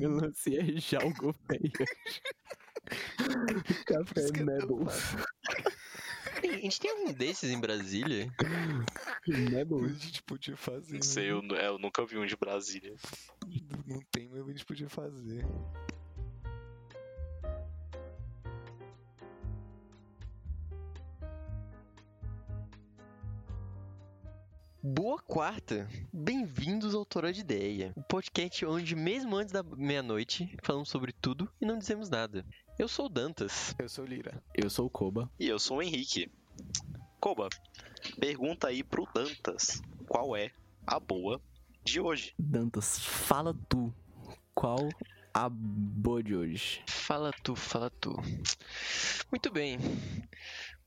Melancia é jalgo, velho. Café é Nebel. A gente tem um desses em Brasília? Nebel? A gente podia fazer. Não sei, eu, é, eu nunca vi um de Brasília. Não tem, mas a gente podia fazer. Boa quarta! Bem-vindos ao Toró de Ideia, o podcast onde, mesmo antes da meia-noite, falamos sobre tudo e não dizemos nada. Eu sou o Dantas. Eu sou Lira. Eu sou o Koba. E eu sou o Henrique. Koba, pergunta aí pro Dantas qual é a boa de hoje. Dantas, fala tu. Qual a boa de hoje? Fala tu, fala tu. Muito bem.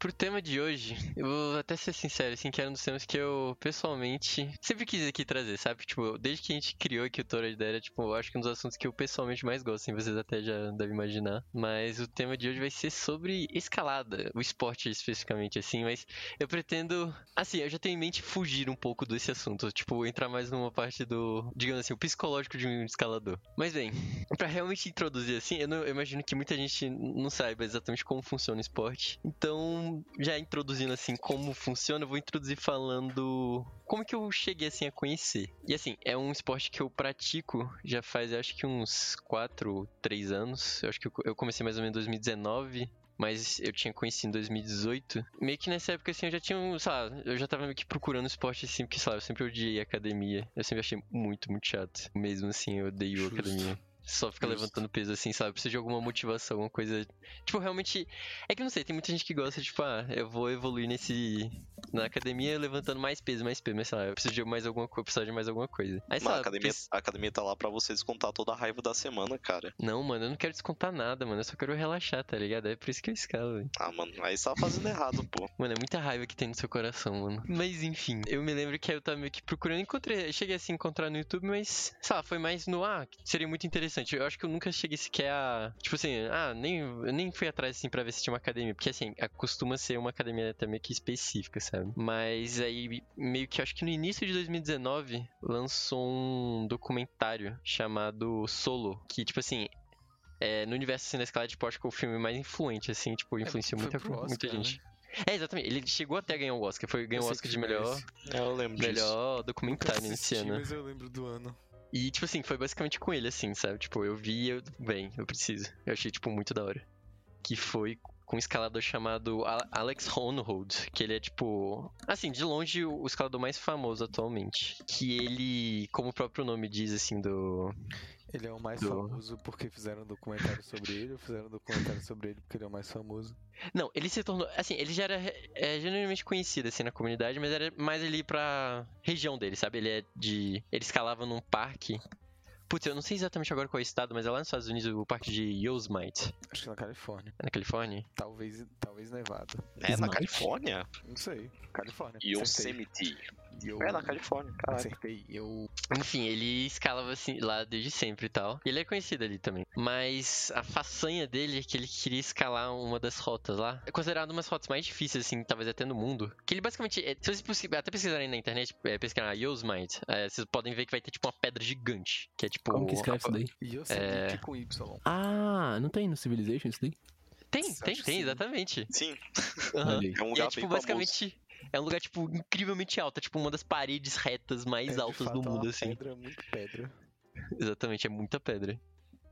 Pro tema de hoje, eu vou até ser sincero, assim, que era um dos temas que eu, pessoalmente, sempre quis aqui trazer, sabe? Tipo, desde que a gente criou aqui o Toro de Ideia, tipo, eu acho que um dos assuntos que eu pessoalmente mais gosto, assim, vocês até já devem imaginar. Mas o tema de hoje vai ser sobre escalada, o esporte especificamente, assim, mas eu pretendo, assim, eu já tenho em mente fugir um pouco desse assunto, tipo, entrar mais numa parte do, digamos assim, o psicológico de um escalador. Mas bem, pra realmente introduzir assim, eu, não, eu imagino que muita gente não saiba exatamente como funciona o esporte. Então, já introduzindo assim como funciona, eu vou introduzir falando como que eu cheguei assim a conhecer. E assim, é um esporte que eu pratico já faz acho que uns 4, 3 anos. Eu acho que eu comecei mais ou menos em 2019, mas eu tinha conhecido em 2018. Meio que nessa época, assim, eu já tinha, sabe, eu já tava meio que procurando esporte, assim, porque, sabe, eu sempre odiei academia. Eu sempre achei muito, muito chato. Mesmo assim, eu odeio Justo. academia. Só fica Justo. levantando peso assim, sabe? Precisa de alguma motivação, alguma coisa. Tipo, realmente. É que não sei, tem muita gente que gosta, tipo, ah, eu vou evoluir nesse. Na academia levantando mais peso, mais peso, mas sei lá, eu preciso de mais alguma coisa, preciso de mais alguma coisa. Aí, Mano, a, academia, a academia tá lá pra você descontar toda a raiva da semana, cara. Não, mano, eu não quero descontar nada, mano. Eu só quero relaxar, tá ligado? É por isso que eu escalo, velho. Ah, mano, aí você tá fazendo errado, pô. Mano, é muita raiva que tem no seu coração, mano. Mas enfim, eu me lembro que eu tava meio que procurando, encontrei, cheguei assim a encontrar no YouTube, mas, sei lá, foi mais no, ah, seria muito interessante. Eu acho que eu nunca cheguei sequer a, tipo assim, ah, nem, eu nem fui atrás assim pra ver se tinha uma academia, porque assim, a- costuma ser uma academia até meio que específica, sabe? Mas aí, meio que acho que no início de 2019, lançou um documentário chamado Solo, que, tipo assim, é, no universo assim, da escala de esporte, que é o filme mais influente, assim, tipo, influenciou foi muita, Oscar, muita né? gente. É, exatamente. Ele chegou até a ganhar o Oscar. Foi, ganhou o Oscar de é melhor. É, eu lembro disso. melhor Nunca documentário nesse ano. mas eu lembro do ano. E, tipo assim, foi basicamente com ele, assim, sabe? Tipo, eu vi eu. Bem, eu preciso. Eu achei, tipo, muito da hora. Que foi com um escalador chamado Alex Honnold, que ele é, tipo. Assim, de longe, o escalador mais famoso atualmente. Que ele, como o próprio nome diz, assim, do. Ele é o mais Do- famoso porque fizeram um documentário sobre ele ou fizeram um documentário sobre ele porque ele é o mais famoso? Não, ele se tornou. Assim, ele já era é, genuinamente conhecido, assim, na comunidade, mas era mais ali pra região dele, sabe? Ele é de. Ele escalava num parque. Putz, eu não sei exatamente agora qual é o estado, mas é lá nos Estados Unidos o parque de Yosemite. Acho que na Califórnia. É na Califórnia? Talvez, talvez Nevada. É, na. Califórnia? Não sei. Califórnia. Acertei. Yosemite. Eu... É, na Califórnia, caralho. Acertei. Eu. Enfim, ele escalava assim lá desde sempre e tal. E ele é conhecido ali também. Mas a façanha dele é que ele queria escalar uma das rotas lá. É considerado uma das rotas mais difíceis, assim, talvez até no mundo. Que ele basicamente. é- se vocês até pesquisarem na internet, é, pesquisar Yosemite, é, vocês podem ver que vai ter tipo uma pedra gigante. Que é tipo. Como que escreve isso daí? Yosemite É. com Y. Ah, não tem no Civilization isso daí? Tem, Acho tem, tem, sim. exatamente. Sim, aí. é um E lugar é tipo, bem famoso. É um lugar, tipo, incrivelmente alto. É tipo uma das paredes retas mais É, altas fato, do é uma mundo, assim. Pedra, muito pedra. Exatamente, é muita pedra.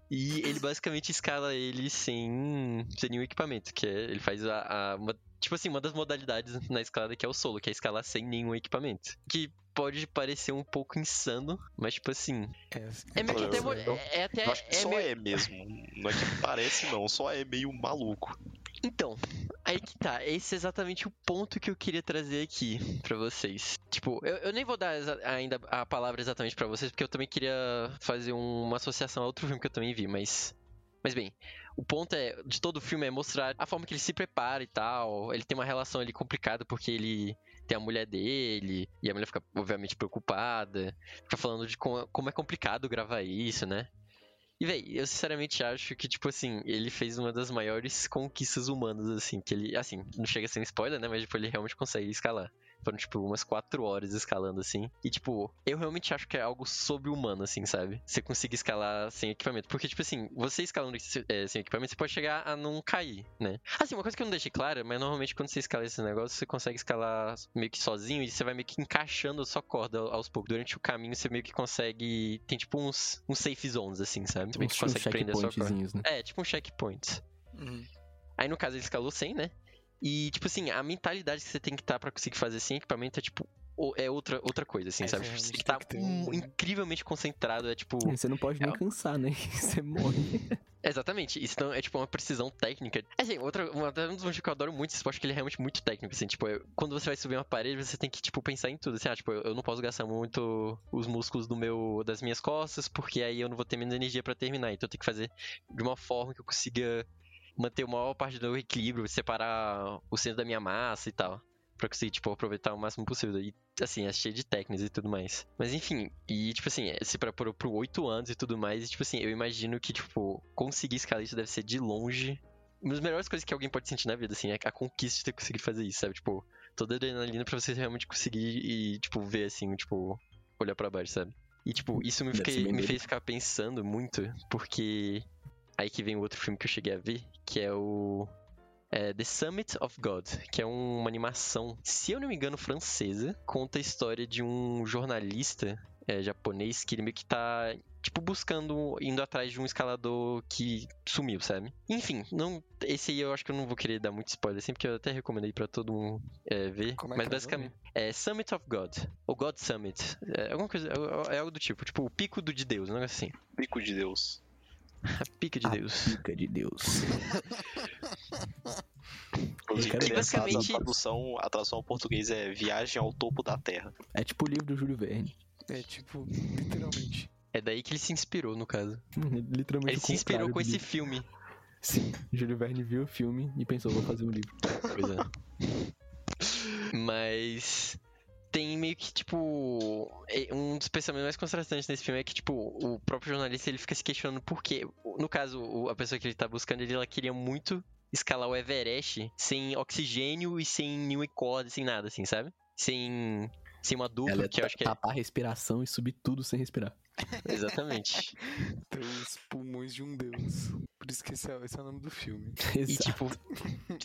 E ele basicamente escala ele sem, sem nenhum equipamento, que é, ele faz a, a- uma, tipo assim, uma das modalidades na escalada que é o solo, que é escalar sem nenhum equipamento. Que pode parecer um pouco insano, mas tipo assim, É, é meio que até, é, é até Eu acho que é só meio- é mesmo. Não é que parece, não. Só é meio maluco. Então, aí que tá. Esse é exatamente o ponto que eu queria trazer aqui pra vocês. Tipo, eu, eu nem vou dar ainda a palavra exatamente pra vocês, porque eu também queria fazer um- uma associação a outro filme que eu também vi, mas. Mas bem, o ponto é, de todo o filme é mostrar a forma que ele se prepara e tal. Ele tem uma relação ali complicada porque ele tem a mulher dele, e a mulher fica, obviamente, preocupada. Fica falando de como é complicado gravar isso, né? E, véi, eu sinceramente acho que, tipo assim, ele fez uma das maiores conquistas humanas, assim, que ele, assim, não chega a ser um spoiler, né, mas, tipo, ele realmente consegue escalar. Foram, tipo, umas quatro horas escalando, assim. E, tipo, eu realmente acho que é algo sobre-humano, assim, sabe? Você conseguir escalar sem equipamento. Porque, tipo assim, você escalando é, sem equipamento, você pode chegar a não cair, né? Assim, uma coisa que eu não deixei clara, mas normalmente quando você escala esse negócio, você consegue escalar meio que sozinho e você vai meio que encaixando a sua corda aos poucos. Durante o caminho, você meio que consegue. Tem, tipo, uns, uns safe zones, assim, sabe? Você meio que Uns consegue prender a sua corda. né? É, tipo um checkpoint. Uhum. Aí no caso ele escalou sem, né? E, tipo assim, a mentalidade que você tem que estar pra conseguir fazer sem equipamento é, tipo, é outra, outra coisa, assim, É, sabe? você Tipo, você tem que que ter um- incrivelmente concentrado, é tipo. Você não pode nem É. cansar, né? Você morre. Exatamente, isso não é tipo uma precisão técnica. Assim, outra, uma, um dos motivos que eu adoro muito esse esporte é que ele é realmente muito técnico, assim, tipo, é- quando você vai subir uma parede, você tem que, tipo, pensar em tudo, assim, ah, tipo, eu, eu não posso gastar muito os músculos do meu, das minhas costas, porque aí eu não vou ter menos energia pra terminar, então eu tenho que fazer de uma forma que eu consiga manter a maior parte do equilíbrio, separar o centro da minha massa e tal. Pra conseguir, tipo, aproveitar o máximo possível. E, assim, é cheio de técnicas e tudo mais. Mas, enfim, e, tipo assim, se preparou pro 8 anos e tudo mais. E, tipo assim, eu imagino que, tipo, conseguir escalar isso deve ser de longe. Uma das melhores coisas que alguém pode sentir na vida, assim, é a conquista de ter conseguido fazer isso, sabe? Tipo, toda a adrenalina pra você realmente conseguir e, tipo, ver, assim, tipo, olhar pra baixo, sabe? E, tipo, isso me, fiquei- me fez ficar pensando muito, porque aí que vem o outro filme que eu cheguei a ver, que é o é, The Summit of God, que é um- uma animação, se eu não me engano, francesa, conta a história de um jornalista é, japonês que ele meio que tá, tipo, buscando, indo atrás de um escalador que sumiu, sabe? Enfim, não, esse aí eu acho que eu não vou querer dar muito spoiler, assim, porque eu até recomendei pra todo mundo é, ver. Como é mas é basicamente, é Summit of God, ou God Summit, é alguma coisa, é, é algo do tipo, tipo, o pico do de Deus, um negócio assim. Pico de Deus. A pica de A Deus. Pica de Deus. Inclusive, basicamente- a tradução, a tradução ao português é Viagem ao Topo da Terra. É tipo o livro do Júlio Verne. É tipo, literalmente. É daí que ele se inspirou, no caso. Literalmente Ele se inspirou com esse livro. filme. Sim, Júlio Verne viu o filme e pensou, vou fazer um livro. Pois é. Mas tem meio que, tipo. é- Um dos pensamentos mais contrastantes nesse filme é que, tipo, o próprio jornalista ele fica se questionando por quê. No caso, a pessoa que ele tá buscando, ele, ela queria muito escalar o Everest sem oxigênio e sem nenhuma corda, sem nada, assim, sabe? Sem. Sem uma dupla, Ela é que eu acho que é. tapar a respiração e subir tudo sem respirar. Exatamente. Tem os pulmões de um deus. Por isso que esse é, esse é o nome do filme. E, Exato. tipo,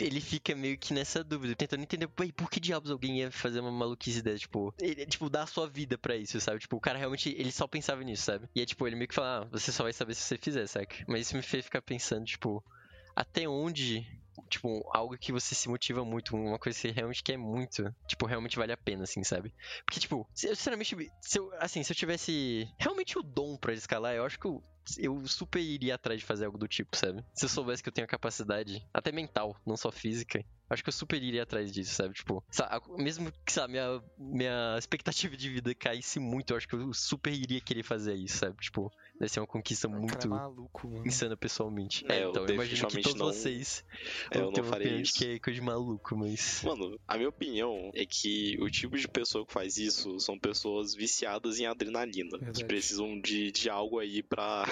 ele fica meio que nessa dúvida, tentando entender, "Ué, por que diabos alguém ia fazer uma maluquice dessa? Tipo, ele, tipo, dar a sua vida pra isso, sabe? Tipo, o cara realmente, ele só pensava nisso, sabe? E é tipo, ele meio que fala, ah, você só vai saber se você fizer, saca? Mas isso me fez ficar pensando, tipo, até onde, tipo, algo que você se motiva muito, uma coisa que você realmente quer muito, tipo, realmente vale a pena, assim, sabe? Porque, tipo, eu, sinceramente, se eu, assim, se eu tivesse realmente o dom pra escalar, eu acho que eu, eu super iria atrás de fazer algo do tipo, sabe? Se eu soubesse que eu tenho a capacidade, até mental, não só física, acho que eu super iria atrás disso, sabe? Tipo, sa- mesmo que, sabe, minha, minha expectativa de vida caísse muito, eu acho que eu super iria querer fazer isso, sabe? Tipo, deve ser uma conquista é muito maluco, mano. insana pessoalmente. É, É, eu então, eu imagino que todos não- vocês É, eu vão ter não uma faria isso. que é coisa de maluco, mas... Mano, a minha opinião é que o tipo de pessoa que faz isso são pessoas viciadas em adrenalina. Verdade. Que precisam de, de algo aí pra,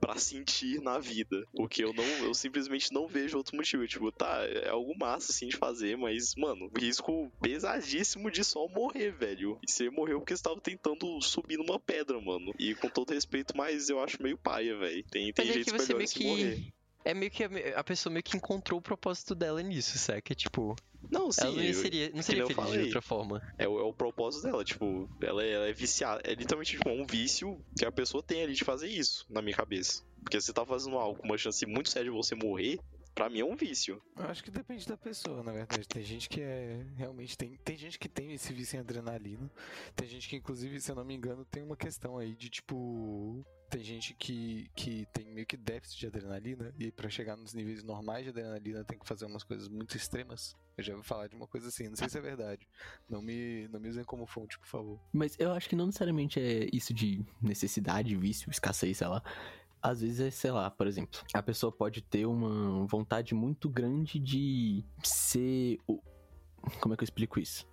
pra sentir na vida. Porque eu não, eu simplesmente não vejo outro motivo. Tipo, tá, é algo massa assim de fazer, mas, mano, risco pesadíssimo de só morrer, velho. E você morreu porque você tava tentando subir numa pedra, mano. E com todo respeito, mas eu acho meio paia, velho. Tem, tem Mas é jeitos que você meio morrer. É meio que a, a pessoa meio que encontrou o propósito dela nisso, saca? Tipo, Não, sim, ela não seria, não seria feliz de outra forma. É o, é o propósito dela, tipo, ela, é- ela é viciada. É literalmente tipo, um vício que a pessoa tem ali de fazer isso, na minha cabeça. Porque você tá fazendo algo com uma chance muito séria de você morrer, pra mim é um vício. Eu acho que depende da pessoa, na verdade. Tem gente que é. Realmente tem. Tem gente que tem esse vício em adrenalina. Tem gente que, inclusive, se eu não me engano, tem uma questão aí de tipo. Tem gente que, que tem meio que déficit de adrenalina. E pra chegar nos níveis normais de adrenalina tem que fazer umas coisas muito extremas. Eu já ouvi falar de uma coisa assim, não sei se é verdade. Não me, não me usem como fonte, por favor. Mas eu acho que não necessariamente é isso de necessidade, vício, escassez, sei lá. Às vezes é, sei lá, por exemplo, a pessoa pode ter uma vontade muito grande de ser. Como é que eu explico isso?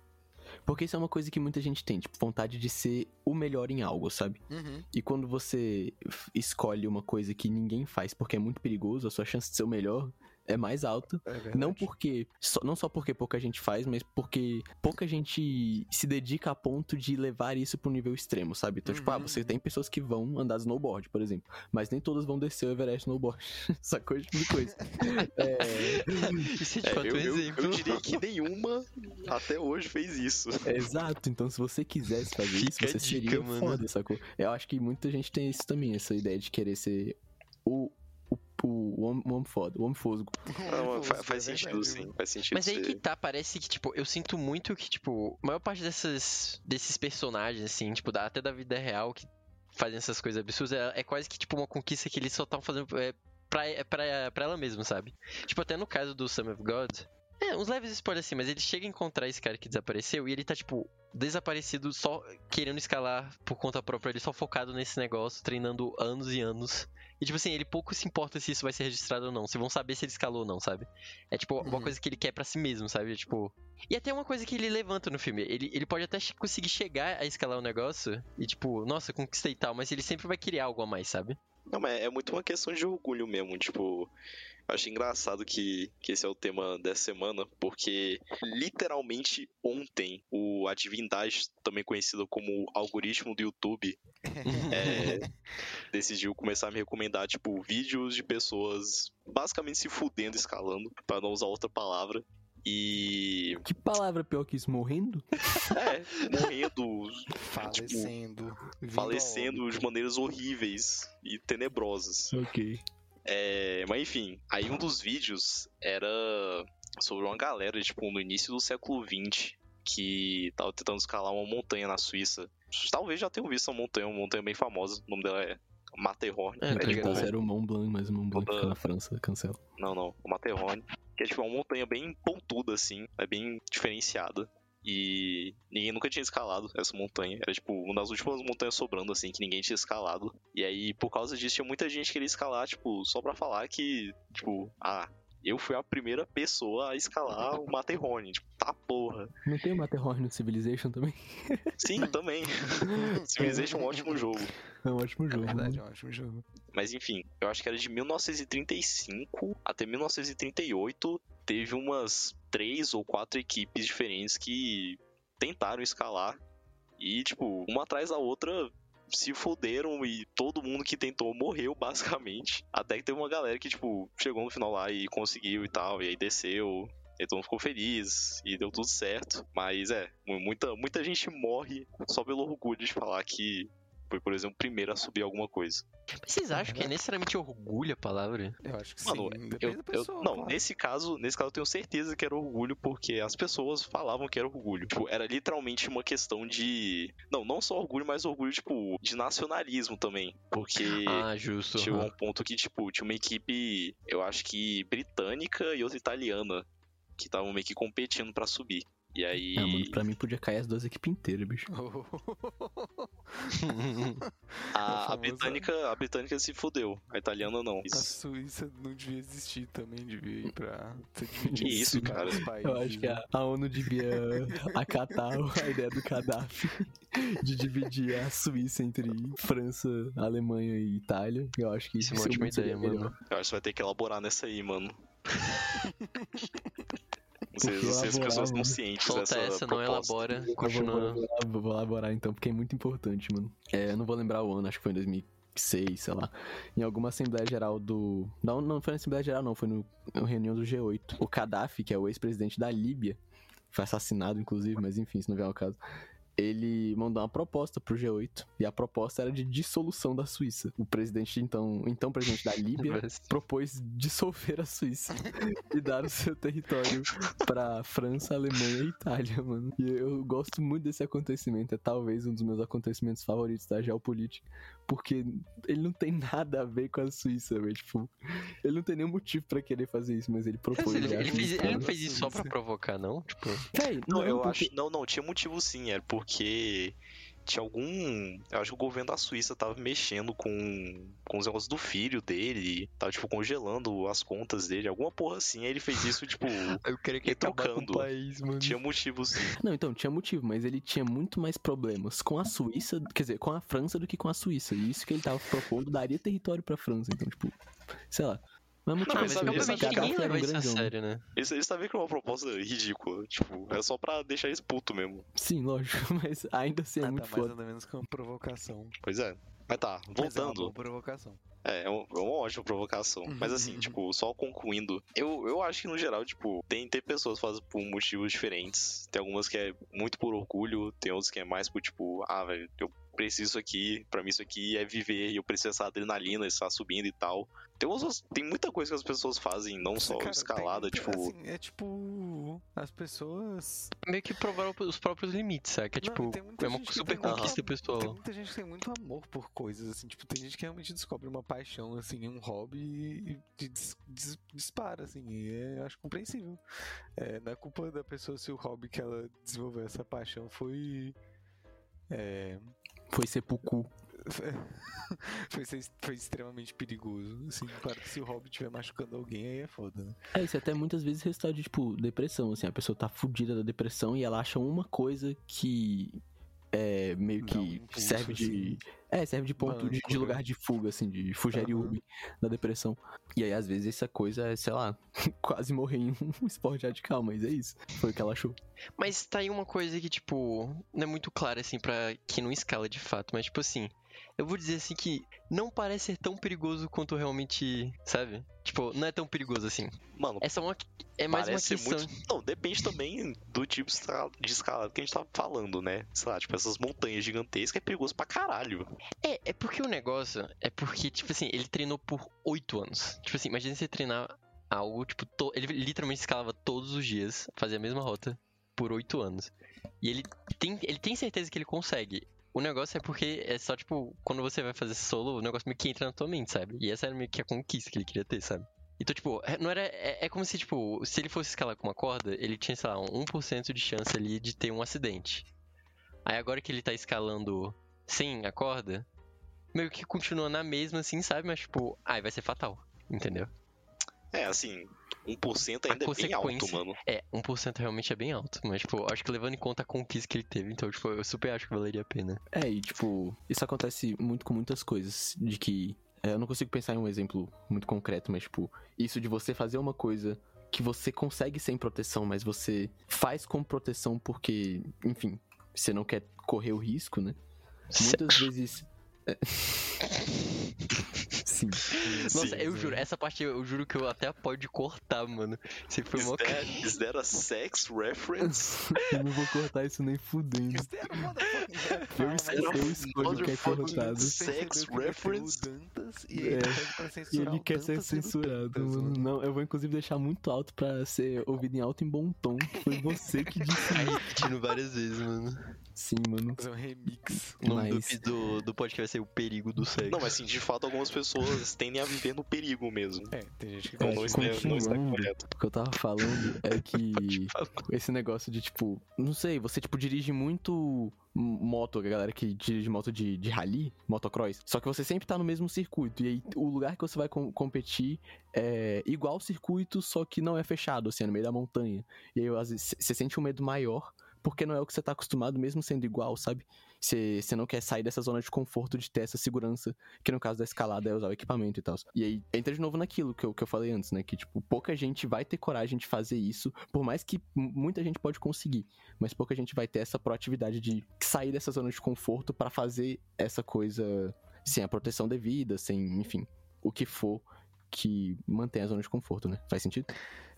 Porque isso é uma coisa que muita gente tem, tipo, vontade de ser o melhor em algo, sabe? Uhum. E quando você escolhe uma coisa que ninguém faz porque é muito perigoso, a sua chance de ser o melhor é mais alta. É. Não porque. só- não só porque pouca gente faz, mas porque pouca gente se dedica a ponto de levar isso pro nível extremo, sabe? Então, tipo, ah, Uhum. você tem pessoas que vão andar snowboard, por exemplo. Mas nem todas vão descer o Everest snowboard. Sacou esse tipo de coisa. é, Isso é de É, fato eu, um eu- exemplo. eu diria que nenhuma até hoje fez isso. é exato. Então, se você quisesse fazer isso, Fica você dica, seria mano. foda, sacou? Eu acho que muita gente tem isso também, essa ideia de querer ser o. O, o, homem, o homem foda, o homem fosgo. Não, fa- Pô, faz é sentido, verdade, sim. Faz sentido. Mas aí que tá, parece que, tipo, eu sinto muito que, tipo, a maior parte dessas, desses personagens, assim, tipo, da- até da vida real, que fazem essas coisas absurdas, é, é quase que, tipo, uma conquista que eles só estão fazendo é, pra, é pra, pra ela mesma, sabe? Tipo, até no caso do Son of God, é, uns leves spoilers assim, mas ele chega a encontrar esse cara que desapareceu e ele tá, tipo, desaparecido só querendo escalar por conta própria, ele só focado nesse negócio, treinando anos e anos. E, tipo assim, ele pouco se importa se isso vai ser registrado ou não, se vão saber se ele escalou ou não, sabe? É, tipo, uma Uhum. coisa que ele quer pra si mesmo, sabe? Tipo... E até uma coisa que ele levanta no filme, ele, ele pode até conseguir chegar a escalar o negócio e, tipo, nossa, conquistei tal, mas ele sempre vai querer algo a mais, sabe? Não, mas é muito uma questão de orgulho mesmo. Tipo, eu acho engraçado que, que esse é o tema dessa semana, porque literalmente ontem o a divindade, também conhecida como algoritmo do YouTube, é, decidiu começar a me recomendar, tipo, vídeos de pessoas basicamente se fudendo escalando, pra não usar outra palavra. E. Que palavra pior que isso? Morrendo? É, morrendo, Falecendo. a falecendo de maneiras horríveis e tenebrosas. Ok. É, mas enfim, aí um dos vídeos era sobre uma galera, tipo, no início do século XX, que tava tentando escalar uma montanha na Suíça. Talvez já tenham visto essa montanha, uma montanha bem famosa, o nome dela é Matterhorn. É, tá ligado. que era o Mont Blanc, mas o Mont Blanc Toda- fica na França, cancela. Não, não, o Matterhorn. Que é tipo uma montanha bem pontuda, assim, é bem diferenciada. E ninguém nunca tinha escalado essa montanha. Era tipo uma das últimas montanhas sobrando, assim, que ninguém tinha escalado. E aí, por causa disso, tinha muita gente que queria escalar, tipo, só pra falar que, tipo, ah, eu fui a primeira pessoa a escalar o Matterhorn. Tipo, tá porra. Não tem o Matterhorn no Civilization também? Sim, também. Civilization é um ótimo jogo. É um ótimo É jogo. verdade, né? é um ótimo jogo. Mas enfim, eu acho que era de 1935 até 1938. Teve umas três ou quatro equipes diferentes que tentaram escalar. E, tipo, uma atrás da outra se fuderam e todo mundo que tentou morreu, basicamente. Até que teve uma galera que, tipo, chegou no final lá e conseguiu e tal. E aí desceu. E mundo ficou feliz e deu tudo certo. Mas é, mu- muita, muita gente morre só pelo orgulho de falar que foi, por exemplo, o primeiro a subir alguma coisa. Mas vocês acham que é necessariamente orgulho a palavra? Eu acho que Mano, sim. Depende Eu, eu- não, claro. nesse caso, nesse caso eu tenho certeza que era orgulho, porque as pessoas falavam que era orgulho. Tipo, era literalmente uma questão de. Não, não só orgulho, mas orgulho, tipo, de nacionalismo também. Porque Ah, justo. chegou a um ponto que, tipo, tinha uma equipe, eu acho que britânica e outra italiana, que estavam meio que competindo pra subir. E aí. Ah, mano, pra mim podia cair as duas equipes inteiras, bicho. a, a britânica, a britânica se fudeu, a italiana não. A Suíça não devia existir também, devia ir pra isso, cara? países, Eu acho que a, a ONU devia acatar a ideia do Gaddafi de dividir a Suíça entre França, Alemanha e Itália. Eu acho que Isso é uma isso ótima ideia, melhor. mano. Eu acho que você vai ter que elaborar nessa aí, mano. Vocês, Porque vocês elaborar, pessoas estão mano. cientes Solta dessa essa, não elabora, continua. vou, vou- vou elaborar então, porque é muito importante, mano. É, eu não vou lembrar o ano, acho que foi em 2006, sei lá. Em alguma Assembleia Geral do. Não, não foi na Assembleia Geral, não, foi no, na reunião do G8. O Gaddafi, que é o ex-presidente da Líbia, foi assassinado, inclusive, mas enfim, isso não vem ao caso. Ele mandou uma proposta pro G8 e a proposta era de dissolução da Suíça. O presidente, então, então presidente da Líbia, propôs dissolver a Suíça e dar o seu território pra França, Alemanha e Itália, mano. E eu gosto muito desse acontecimento, é talvez um dos meus acontecimentos favoritos da geopolítica, porque ele não tem nada a ver com a Suíça, velho. Tipo, ele não tem nenhum motivo pra querer fazer isso, mas ele propôs. Mas ele, eu ele fez, ele não fez isso só pra provocar, não? Tipo, Véi, Não, eu porque- acho. Não, não, tinha motivo sim, era porque tinha algum. Eu acho que o governo da Suíça tava mexendo com, com os negócios do filho dele, tava, tipo, congelando as contas dele, alguma porra assim. Aí ele fez isso, tipo, eu queria que acabar com o país, mano. tinha motivo sim. Não, então, tinha motivo, mas ele tinha muito mais problemas com a Suíça, quer dizer, com a França do que com a Suíça. E isso que ele tava propondo daria território pra França. Então, tipo, sei lá. Mas é muito Não, mais mas sabe, ninguém Gaddafi era leva um isso a grandão. sério, né? Eles, eles tá vendo que é uma proposta ridícula. Tipo, é só pra deixar eles putos mesmo. Sim, lógico, mas ainda assim é Nada muito mais foda. nada menos que uma provocação. Pois é. Mas tá, Mas é uma voltando. boa provocação. É, é, um- é uma ótima provocação. Mas assim, tipo, só concluindo, eu, eu acho que no geral, tipo, tem, tem pessoas que fazem por motivos diferentes. Tem algumas que é muito por orgulho, tem outras que é mais por, tipo, ah, velho, eu preciso aqui, pra mim isso aqui é viver, e eu preciso dessa adrenalina, estar subindo e tal. Tem, outras, tem muita coisa que as pessoas fazem, não só Cara, escalada, tem- tipo. assim, é tipo. As pessoas. Meio que provaram os próprios limites, sabe? Que é Não, tipo, é uma gente que super tem muita- conquista Tem pessoal. muita gente que tem muito amor por coisas, assim, tipo, tem gente que realmente descobre uma paixão, assim, um hobby e, e dis- dis- dispara, assim, e é, eu acho compreensível. É, não é culpa da pessoa se o hobby que ela desenvolveu essa paixão foi. É, Foi sepulcro. foi, foi extremamente perigoso. Assim, claro que se o hobby estiver machucando alguém, aí é foda, né? É, isso até muitas vezes resultado de, tipo, depressão, assim, a pessoa tá fudida da depressão e ela acha uma coisa que é meio que impulso, serve de. assim. É, serve de ponto Uma de, de lugar de fuga, assim, de fugere Aham. urbe da depressão. E aí, às vezes, essa coisa é, sei lá, quase morrer em um esporte radical, mas é isso. Foi o que ela achou. Mas tá aí uma coisa que, tipo, não é muito clara, assim, pra quem não escala de fato, mas, tipo assim, eu vou dizer assim que não parece ser tão perigoso quanto realmente, sabe? Tipo, não é tão perigoso assim. Mano, É só uma. É mais uma questão. muito. Não, depende também do tipo de escala- de escalada que a gente tá falando, né? Sei lá, tipo, essas montanhas gigantescas é perigoso pra caralho. É, é porque o negócio é porque, tipo assim, ele treinou por oito anos. Tipo assim, imagina você treinar algo, tipo, to- ele literalmente escalava todos os dias, fazia a mesma rota por oito anos. E ele tem, ele tem certeza que ele consegue. O negócio é porque é só, tipo, quando você vai fazer solo, o negócio meio que entra na tua mente, sabe? E essa era meio que a conquista que ele queria ter, sabe? Então, tipo, é- não era. É, é como se, tipo, se ele fosse escalar com uma corda, ele tinha, sei lá, um 1% de chance ali de ter um acidente. Aí agora que ele tá escalando sem a corda, meio que continua na mesma, assim, sabe? Mas, tipo, ai, vai ser fatal. Entendeu? É, assim, 1% ainda é bem alto, consequência- mano. É, 1% realmente é bem alto. Mas, tipo, acho que levando em conta a conquista que ele teve, então, tipo, eu super acho que valeria a pena. É, e tipo, isso acontece muito com muitas coisas. De que. é, eu não consigo pensar em um exemplo muito concreto, mas, tipo, isso de você fazer uma coisa que você consegue sem proteção, mas você faz com proteção porque, enfim, você não quer correr o risco, né? Muitas vezes. é. Sim. Nossa, Sim, eu sim. juro, essa parte eu juro que eu até pode cortar, mano. Isso foi Is uma that, is that a sex reference? Eu não vou cortar isso nem fudendo. Eu, es- Era eu escolho o que é cortado. sex reference? Dantas, e É. ele pede pra E ele quer ser censurado, Dantas, mano. Não, eu vou inclusive deixar muito alto pra ser ouvido em alto em bom tom. Foi você que disse Aí isso. repetindo várias vezes, mano. Sim, mano. Fazer um remix. O nome Mas- do, do, podcast vai ser O Perigo do Sexo. Não, mas assim, de fato, algumas pessoas tendem a viver no perigo mesmo. É, tem gente que É, não, está, não está continuando. correto. O que eu tava falando é que esse negócio de, tipo, não sei, você, tipo, dirige muito moto, a galera que dirige moto de, de rally, motocross, só que você sempre tá no mesmo circuito, e aí o lugar que você vai com- competir é igual ao circuito, só que não é fechado, assim, é no meio da montanha. E aí, às vezes, você sente um medo maior, porque não é o que você tá acostumado, mesmo sendo igual, sabe? Você não quer sair dessa zona de conforto de ter essa segurança, que no caso da escalada é usar o equipamento e tal. E aí entra de novo naquilo que eu, que eu falei antes, né? Que, tipo, pouca gente vai ter coragem de fazer isso, por mais que muita gente pode conseguir, mas pouca gente vai ter essa proatividade de sair dessa zona de conforto pra fazer essa coisa sem a proteção devida, sem, enfim, o que for que mantém a zona de conforto, né? Faz sentido?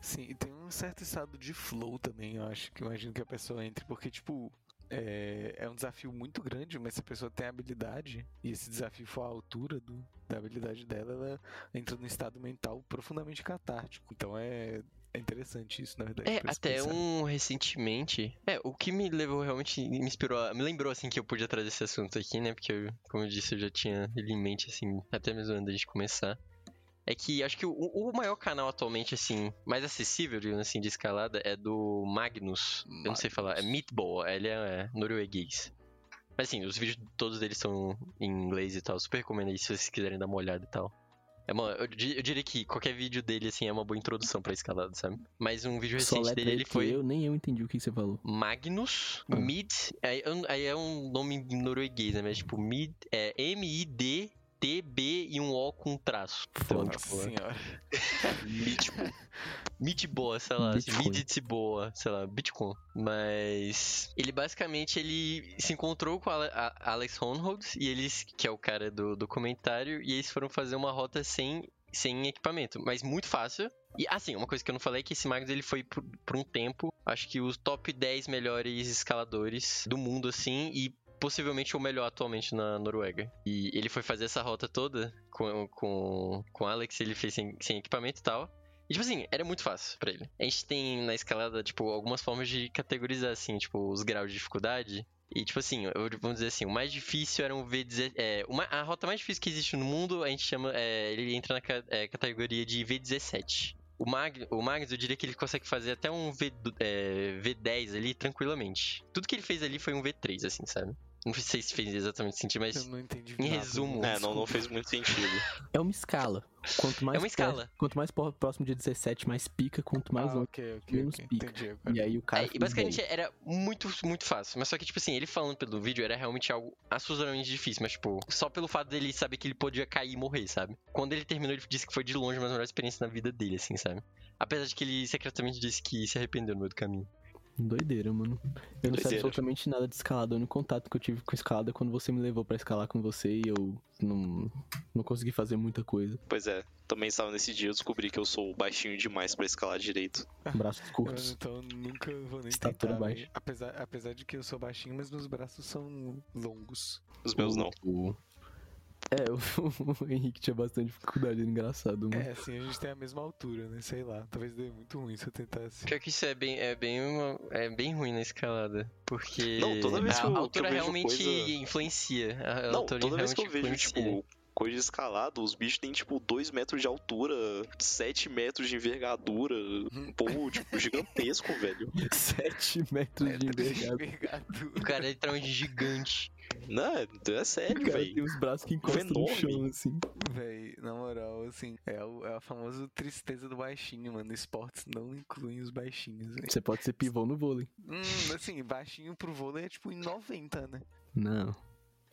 Sim, e tem um certo estado de flow também, eu acho, que eu imagino que a pessoa entre, porque, tipo, é, é um desafio muito grande, mas se a pessoa tem habilidade, e esse desafio for à altura do, da habilidade dela, ela entra num estado mental profundamente catártico. Então é, é interessante isso, na verdade. É, até pensar. um recentemente. É, o que me levou realmente, me inspirou, a- me lembrou assim que eu podia trazer esse assunto aqui, né? Porque, eu, como eu disse, eu já tinha ele em mente, assim, até mesmo antes gente começar. É que acho que o, o maior canal atualmente, assim, mais acessível, digamos assim, de escalada é do Magnus. Eu não sei falar, é Meatball, ele é, é norueguês. Mas assim, os vídeos todos deles são em inglês e tal. Super recomendo aí se vocês quiserem dar uma olhada e tal. É uma, eu, eu diria que qualquer vídeo dele, assim, é uma boa introdução pra escalada, sabe? Mas um vídeo Só recente letra dele, ele foi eu, nem eu entendi o que você falou. Magnus Ah. Mid. Aí, é um- aí é um nome norueguês, né? Mas tipo, Mid. É M-I-D. T, B e um O com um traço. Então, Nossa tipo, senhora. Mítico. Mitboa, sei lá, assim. Miditboa, sei lá, Bitcoin. Mas ele basicamente ele se encontrou com a Ale- a Alex Honnold e eles, que é o cara do documentário, e eles foram fazer uma rota sem sem equipamento, mas muito fácil. E assim, uma coisa que eu não falei é que esse Magnus ele foi por, por um tempo, acho que os top 10 melhores escaladores do mundo assim e possivelmente o melhor atualmente na Noruega. E ele foi fazer essa rota toda com com com Alex, ele fez sem, sem equipamento e tal. E, tipo assim, era muito fácil pra ele. A gente tem na escalada, tipo, algumas formas de categorizar, assim, tipo, os graus de dificuldade. E, tipo assim, eu, vamos dizer assim, o mais difícil era um V17. É, uma, a rota mais difícil que existe no mundo, a gente chama. é, ele entra na é, categoria de V17. O, Mag, o Magnus, eu diria que ele consegue fazer até um v, é, V10 ali tranquilamente. Tudo que ele fez ali foi um V3, assim, sabe? Não sei se fez exatamente sentido, mas. Eu não entendi Em nada, resumo. É, não, não fez muito sentido. É uma escala. Quanto mais É uma escala. perto- quanto mais próximo de 17, mais pica, quanto mais ah, longe. ok, ok, menos ok. pica. Entendi. E aí o cara. É, e basicamente 10. era muito, muito fácil. Mas só que, tipo assim, ele falando pelo vídeo era realmente algo assustadoramente difícil. Mas, tipo, só pelo fato dele saber que ele podia cair e morrer, sabe? Quando ele terminou, ele disse que foi de longe uma das melhores experiências na vida dele, assim, sabe? Apesar de que ele secretamente disse que se arrependeu no meio do caminho. Doideira, mano. Eu não sei absolutamente nada de escalada. O único contato que eu tive com escalada é quando você me levou pra escalar com você e eu não, não consegui fazer muita coisa. Pois é, também estava nesse dia, eu descobri que eu sou baixinho demais pra escalar direito. Braços Eu, curtos. então nunca vou nem Estatura tentar, baixa. velho. Apesar, apesar de que eu sou baixinho, mas meus braços são longos. Os meus não. O- É, o, o Henrique tinha bastante dificuldade, era engraçado, mano. É, assim, a gente tem a mesma altura, né? Sei lá. Talvez dê muito ruim se eu tentasse. Pior que isso é bem, é bem, uma- é bem ruim na escalada. Porque Não, toda vez a que eu- que eu altura vejo realmente coisa- influencia. A Não, altura toda vez que eu vejo, influencia. tipo, coisa de escalada, os bichos têm, tipo, 2 metros de altura, 7 metros de envergadura. Um povo, tipo, gigantesco, velho. 7 metros de envergadura. envergadura. O cara é literalmente gigante. Não, é, é sério, cara velho. tem os braços que encostam no chão, assim. Véi, na moral, assim, é, o, é a famosa tristeza do baixinho, mano. Esportes não incluem os baixinhos, velho. Você pode ser pivô no vôlei. Hum, assim, baixinho pro vôlei é tipo em 90, né? Não.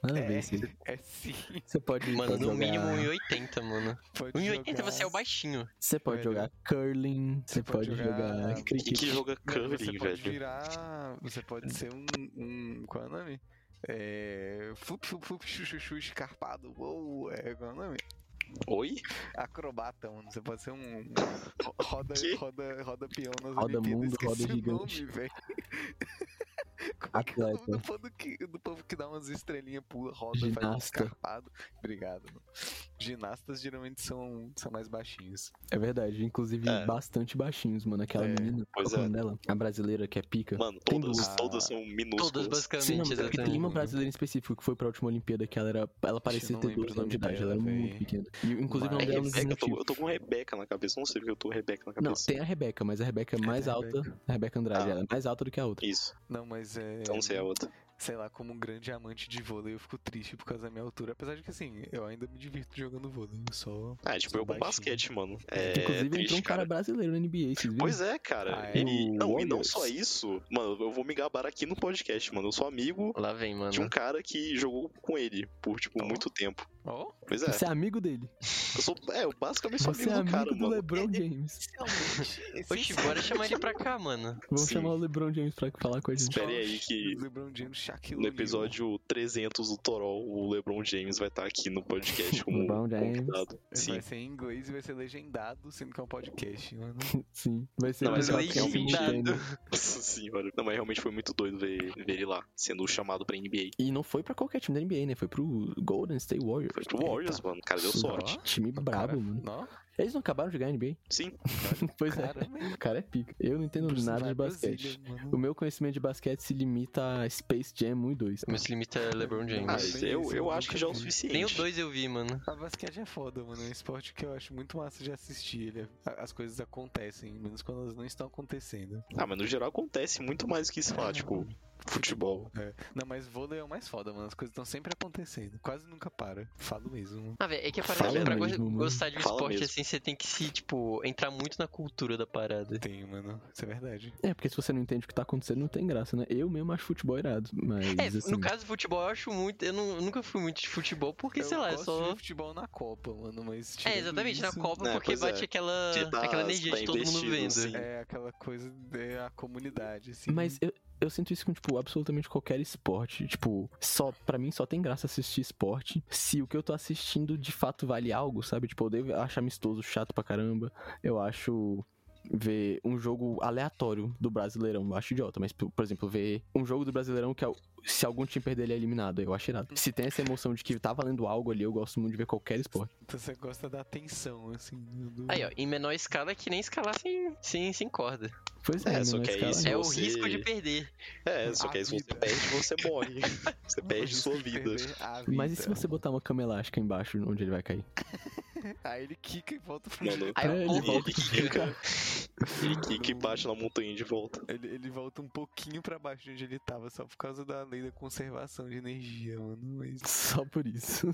Nada a ver, É, assim. é sim. Você pode, Mano, pode no jogar... mínimo 1,80, mano. Pode 1,80 jogar- você é o baixinho. Você pode Velho. jogar curling, você pode jogar, Quem cricket. que joga Mano, você curling, pode velho? virar. Você pode ser um. um qual é o nome? É. Flup, flup, flup, chuchuchu, escarpado. Uou, é, qual é o nome? Oi? Acrobata, mano. Você pode ser um. Roda, Que? roda, roda peão nas Roda Olimpíadas. mundo, Esqueci roda o gigante. nome, velho. É é o nome Atleta. do povo que, do povo que dá umas estrelinhas, pula, roda, faz um Ginasta. escarpado? Obrigado, mano. Ginastas geralmente são, são mais baixinhos. É verdade, inclusive É. bastante baixinhos, mano. Aquela É, menina, pois é é. dela? A brasileira que é pica. Mano, Tem todas, duas. todas são minúsculas. Todas basicamente, Sim, não, é tem exatamente. uma brasileira em específico que foi pra última Olimpíada que ela era. Ela parecia não ter lembro duas o anos de idade, ela era muito pequena. E, inclusive o nome Mas- dela É Rebeca, eu tô, eu tô com Rebeca na cabeça, não sei porque eu tô Rebeca na Não, cabeça. tem a Rebeca, mas a Rebeca é mais a alta. Rebeca? A Rebeca Andrade, Ah. ela é mais alta do que a outra. Isso, Não, mas é. então não sei a outra. Sei lá, como um grande amante de vôlei, eu fico triste por causa da minha altura. Apesar de que, assim, eu ainda me divirto jogando vôlei. Eu só. Ah, tipo, eu com baixinho. basquete, mano. É, inclusive triste, entrou um cara, brasileiro no NBA, vocês viram? Pois é, cara. Ah, é? Ele. O Não, e não só isso. Mano, eu vou me gabar aqui no podcast, mano. Eu sou amigo Lá vem, mano. de um cara que jogou com ele por, tipo, Oh. muito tempo. Ó, Pois é. Você é amigo dele. Eu sou. É, eu basicamente sou Você amigo é do amigo cara, do mano. LeBron James. realmente. Oxi, bora chamar ele pra cá, mano. Vamos Sim. chamar o LeBron James pra falar com a gente. Espere aí que LeBron James, Shaquille no episódio 300 do Torol, o LeBron James vai estar aqui no podcast como LeBron James. convidado. Sim. Vai ser em inglês e vai ser legendado, sendo que é um podcast, mano. Sim, vai ser Não, mas é um legendado. simultâneo. Nossa senhora. Não, mas realmente foi muito doido ver, ver ele lá, sendo chamado pra NBA. E não foi pra qualquer time da NBA, né? Foi pro Golden State Warriors. Foi pro Warriors, mano. O cara deu sorte. Time brabo, Cara, mano. Não? Eles não acabaram de ganhar NBA? Sim. pois é. Caramba? O cara é pica. Eu não entendo Bruce nada de basquete. Brasília. O meu conhecimento de basquete se limita a Space Jam 1 e 2. Meu se limita a LeBron Ah, James. bem eu, isso, eu eu acho que já é o suficiente. Nem o 2 eu vi, mano. A basquete é foda, mano. É um esporte que eu acho muito massa de assistir. Ele é- As coisas acontecem, menos quando elas não estão acontecendo. Ah, mas no geral acontece muito mais do que, sei lá, tipo, futebol. É. Não, mas vôlei é o mais foda, mano. As coisas estão sempre acontecendo. Quase nunca para. Falo mesmo. Ah, velho, é que a Fala parada pra go- mesmo, mano. gostar de um Fala esporte mesmo. assim, você tem que se, tipo, entrar muito na cultura da parada. Tem, mano. Isso é verdade. É, porque se você não entende o que tá acontecendo, não tem graça, né? Eu mesmo acho futebol irado, mas. É, assim, no caso do futebol, eu acho muito. Eu, não- eu nunca fui muito de futebol, porque, sei lá, é só. de futebol na Copa, mano, mas. É, exatamente, na isso, Copa, É, porque pois é. bate aquela, dá- aquela energia de todo mundo vendo. sim. É aquela coisa da comunidade, assim. Mas eu, eu sinto isso com, tipo, absolutamente qualquer esporte. Tipo, só para mim só tem graça assistir esporte se o que eu tô assistindo de fato vale algo, sabe? Tipo, eu devo achar amistoso, chato pra caramba. Eu acho ver um jogo aleatório do Brasileirão, eu acho idiota, mas por exemplo, ver um jogo do Brasileirão que é se algum time perder ele é eliminado, eu acho irado. Se tem essa emoção de que tá valendo algo ali, eu gosto muito de ver qualquer esporte. Então você gosta da atenção, assim. Do... Aí, ó, em menor escala é que nem escalar sem, sem, sem corda. Pois é, É, só que se né? é o você- risco de perder. É, só A que aí se você perde, você morre. Você O perde sua vida. Mas e se você botar uma cama elástica embaixo onde ele vai cair? Aí ele quica e volta pro Mano, jeito. Aí É, o ele volta fica. Ele quica e bate na montanha de volta. Ele, ele volta um pouquinho pra baixo de onde ele tava, só por causa da lei da conservação de energia, mano. Mas. Só por isso.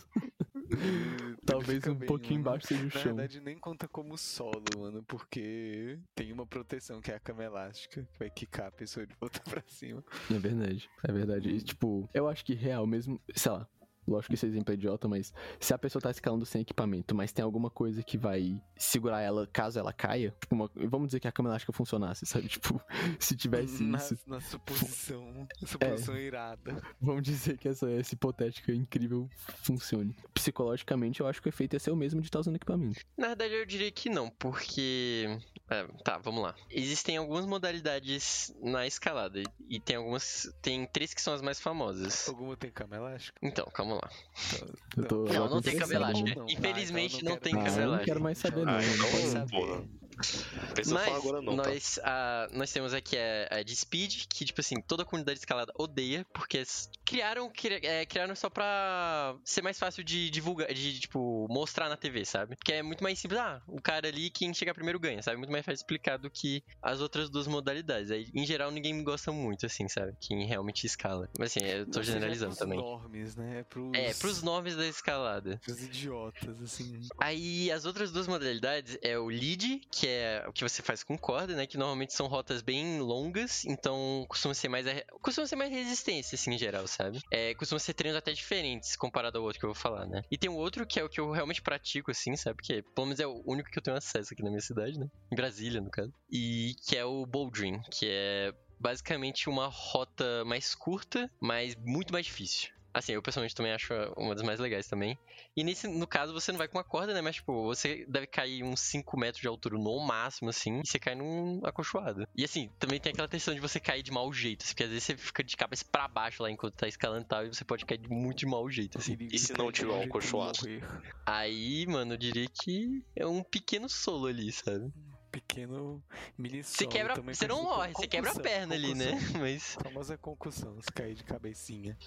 Talvez um bem, pouquinho mano. embaixo seja o Na chão. verdade, nem conta como solo, mano, porque tem uma proteção que é a cama elástica, que vai quicar a pessoa de volta pra cima. É verdade, é verdade. E, tipo, eu acho que real mesmo, sei lá. Lógico que esse exemplo é idiota, mas se a pessoa tá escalando sem equipamento, mas tem alguma coisa que vai segurar ela caso ela caia, tipo, uma- vamos dizer que a cama elástica funcionasse, sabe? Tipo, se tivesse na, isso, na suposição, suposição irada. vamos dizer que essa, essa hipotética incrível funcione. Psicologicamente, eu acho que o efeito ia ser o mesmo de estar usando equipamento. Na verdade, eu diria que não, porque. É, tá, vamos lá. Existem algumas modalidades na escalada. E tem algumas. Tem três que são as mais famosas. Alguma tem cama elástica? Então, calma lá. Eu tô Não, não tem interessado, cama né? elástica. Infelizmente, ah, então não tem não Ah, cama eu não elástica. quero mais saber, não. Ah, não então, Mas agora não, tá? nós, ah, nós temos aqui a, a de Speed, que, tipo assim, toda a comunidade escalada odeia, porque criaram, cri- é, criaram só pra ser mais fácil de divulgar, de, tipo, mostrar na TV, sabe? Que é muito mais simples, ah, o cara ali, quem chegar primeiro ganha, sabe? Muito mais fácil explicar do que as outras duas modalidades. Aí, em geral, ninguém gosta muito, assim, sabe? Quem realmente escala. Mas, assim, eu tô seja generalizando pros também. normes, né? É pros, É, pros nomes da escalada. pros idiotas, assim. Aí as outras duas modalidades é o lead, que é o que você faz com corda, né? Que normalmente são rotas bem longas, então costuma ser mais costuma ser mais resistência, assim, em geral, sabe? É, costuma ser treinos até diferentes comparado ao outro que eu vou falar, né? E tem o outro que é o que eu realmente pratico, assim, sabe? Que pelo menos é o único que eu tenho acesso aqui na minha cidade, né? Em Brasília, no caso. E que é o bouldering, que é basicamente uma rota mais curta, mas muito mais difícil. Assim, eu pessoalmente também acho uma das mais legais também. E nesse, no caso, você não vai com uma corda, né? Mas, tipo, você deve cair uns 5 metros de altura no máximo, assim, e você cai num acolchoado. E assim, também tem aquela questão de você cair de mau jeito, assim, porque às vezes você fica de cabeça pra baixo lá enquanto tá escalando e tal, e você pode cair de muito de mau jeito, assim. E se não tiver um acolchoado? Aí, mano, eu diria que é um pequeno solo ali, sabe? Pequeno mini Você quebra. Você não morre, você quebra a concussão, perna ali, né? concussão. Mas. A famosa concussão, se cair de cabecinha.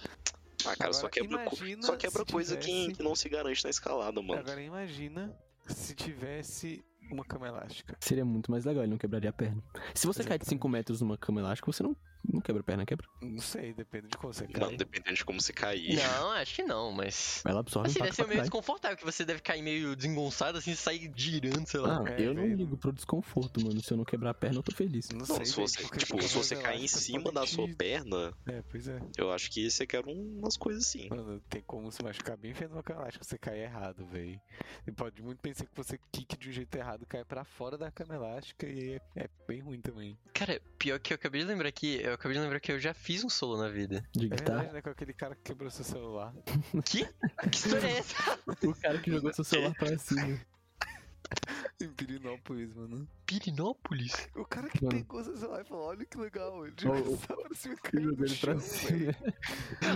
Ah, cara, só Agora, quebra, co- imagina só quebra coisa que, tivesse- que não se garante na escalada, mano. Agora imagina se tivesse uma cama elástica. Seria muito mais legal, ele não quebraria a perna. Se você cai de 5 metros numa cama elástica, você não, não quebra a perna, quebra. Não sei, depende de como você cai. Mano, dependendo de como você cair. Não, acho que não, mas. Ela absorve Assim, um deve ser meio trás. desconfortável, que você deve cair meio desengonçado, assim, sair girando, sei lá. Ah, É, eu não velho. ligo pro desconforto, mano. Se eu não quebrar a perna, eu tô feliz. Não, Não, sei, se velho, você, porque tipo, se você cair em cima da sua perna, É, pois é. eu acho que você quer umas coisas assim. Mano, tem como se machucar bem feio elástica se você cair errado, velho. Você pode muito pensar que você kick de um jeito errado, cai pra fora da cama elástica e é, é bem ruim também. Cara, pior que eu acabei de lembrar que. Eu acabei de lembrar que eu já fiz um solo na vida. De É guitarra. verdade, né? Com aquele cara que quebrou seu celular. Que? Que história é essa? O cara que jogou seu celular pra cima. Em Pirinópolis, mano. Pirinópolis? O cara que Mano. pegou seu celular e falou, olha que legal. Ele jogou pra cima caiu no chão.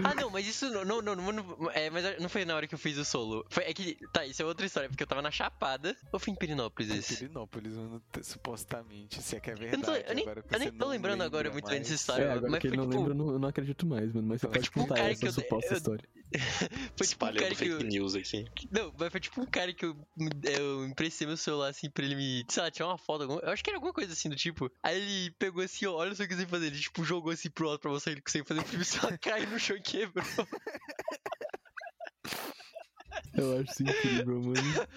Ah, não, mas isso não, não, não, não, é, mas não foi na hora que eu fiz o solo. Foi, é que, tá, isso é outra história, porque eu tava na Chapada, ou foi em Pirinópolis esse? Pirinópolis, mano, supostamente, se é que é Eu, verdade. não tô, eu nem, agora eu nem tô lembrando agora muito bem dessa história, É, agora mas que ele foi não tipo, lembra, eu não, eu não acredito mais, mano. Mas você Foi pode tipo um contar cara essa que eu- suposta eu- história. foi tipo um cara que eu, news aqui. Não, mas foi tipo um cara que eu, eu emprestei meu celular assim pra ele me. Sei lá, tirar uma foto. Alguma- Eu acho que era alguma coisa assim do tipo. Aí ele pegou assim, ó, olha só o que eu sei fazer. Ele tipo jogou assim pro alto pra você, ele conseguiu fazer o filme só cair no chão e quebrou. Eu acho isso incrível, mano.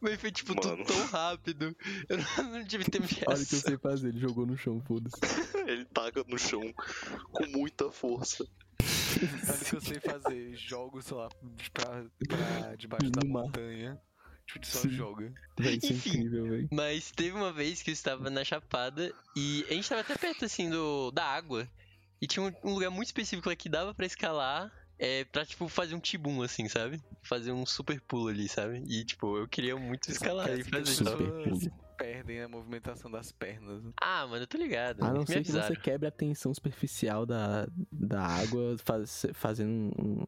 Mas foi tipo Mano. tudo tão rápido. Eu não, não tive tempo de Olha o que eu sei fazer, ele jogou no chão, foda-se. Ele taca no chão com muita força. Olha o que eu sei fazer. Jogo, sei lá, pra, pra debaixo da No mar. montanha. Tipo, só Sim. joga. Vai ser Enfim. incrível, velho. Mas teve uma vez que eu estava na Chapada e a gente estava até perto assim do, da água. E tinha um, um lugar muito específico lá que dava pra escalar. É, pra, tipo, fazer um tibum, assim, sabe? Fazer um super pulo ali, sabe? E, tipo, eu queria muito escalar e Parece que as fazer. Super pulo. Perdem a movimentação das pernas. Ah, mano, eu tô ligado. A não ser que você quebre a tensão superficial da, da água faz- fazendo um,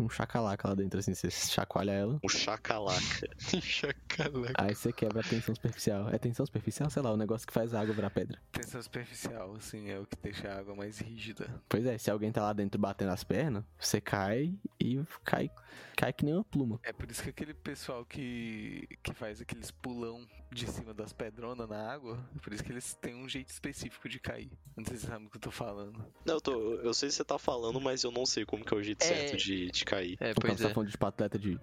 um, um chacalaca lá dentro, assim, você chacoalha ela, Um chacalaca. Chacalaca. aí você quebra a tensão superficial. É tensão superficial? Sei lá, o negócio que faz a água virar pedra. Tensão superficial, assim, é o que deixa a água mais rígida. Pois é, se alguém tá lá dentro batendo as pernas, você cai e cai, cai que nem uma pluma. É por isso que aquele pessoal que, que faz aqueles pulão de cima das pedronas na água, é por isso que eles têm um jeito específico de cair. Não sei se você sabe o que eu tô falando. Não, eu, tô, eu sei que você tá falando, mas eu não sei como que é o jeito É. certo de, de cair. É, No caso, pois você tá é. falando de tipo, atleta de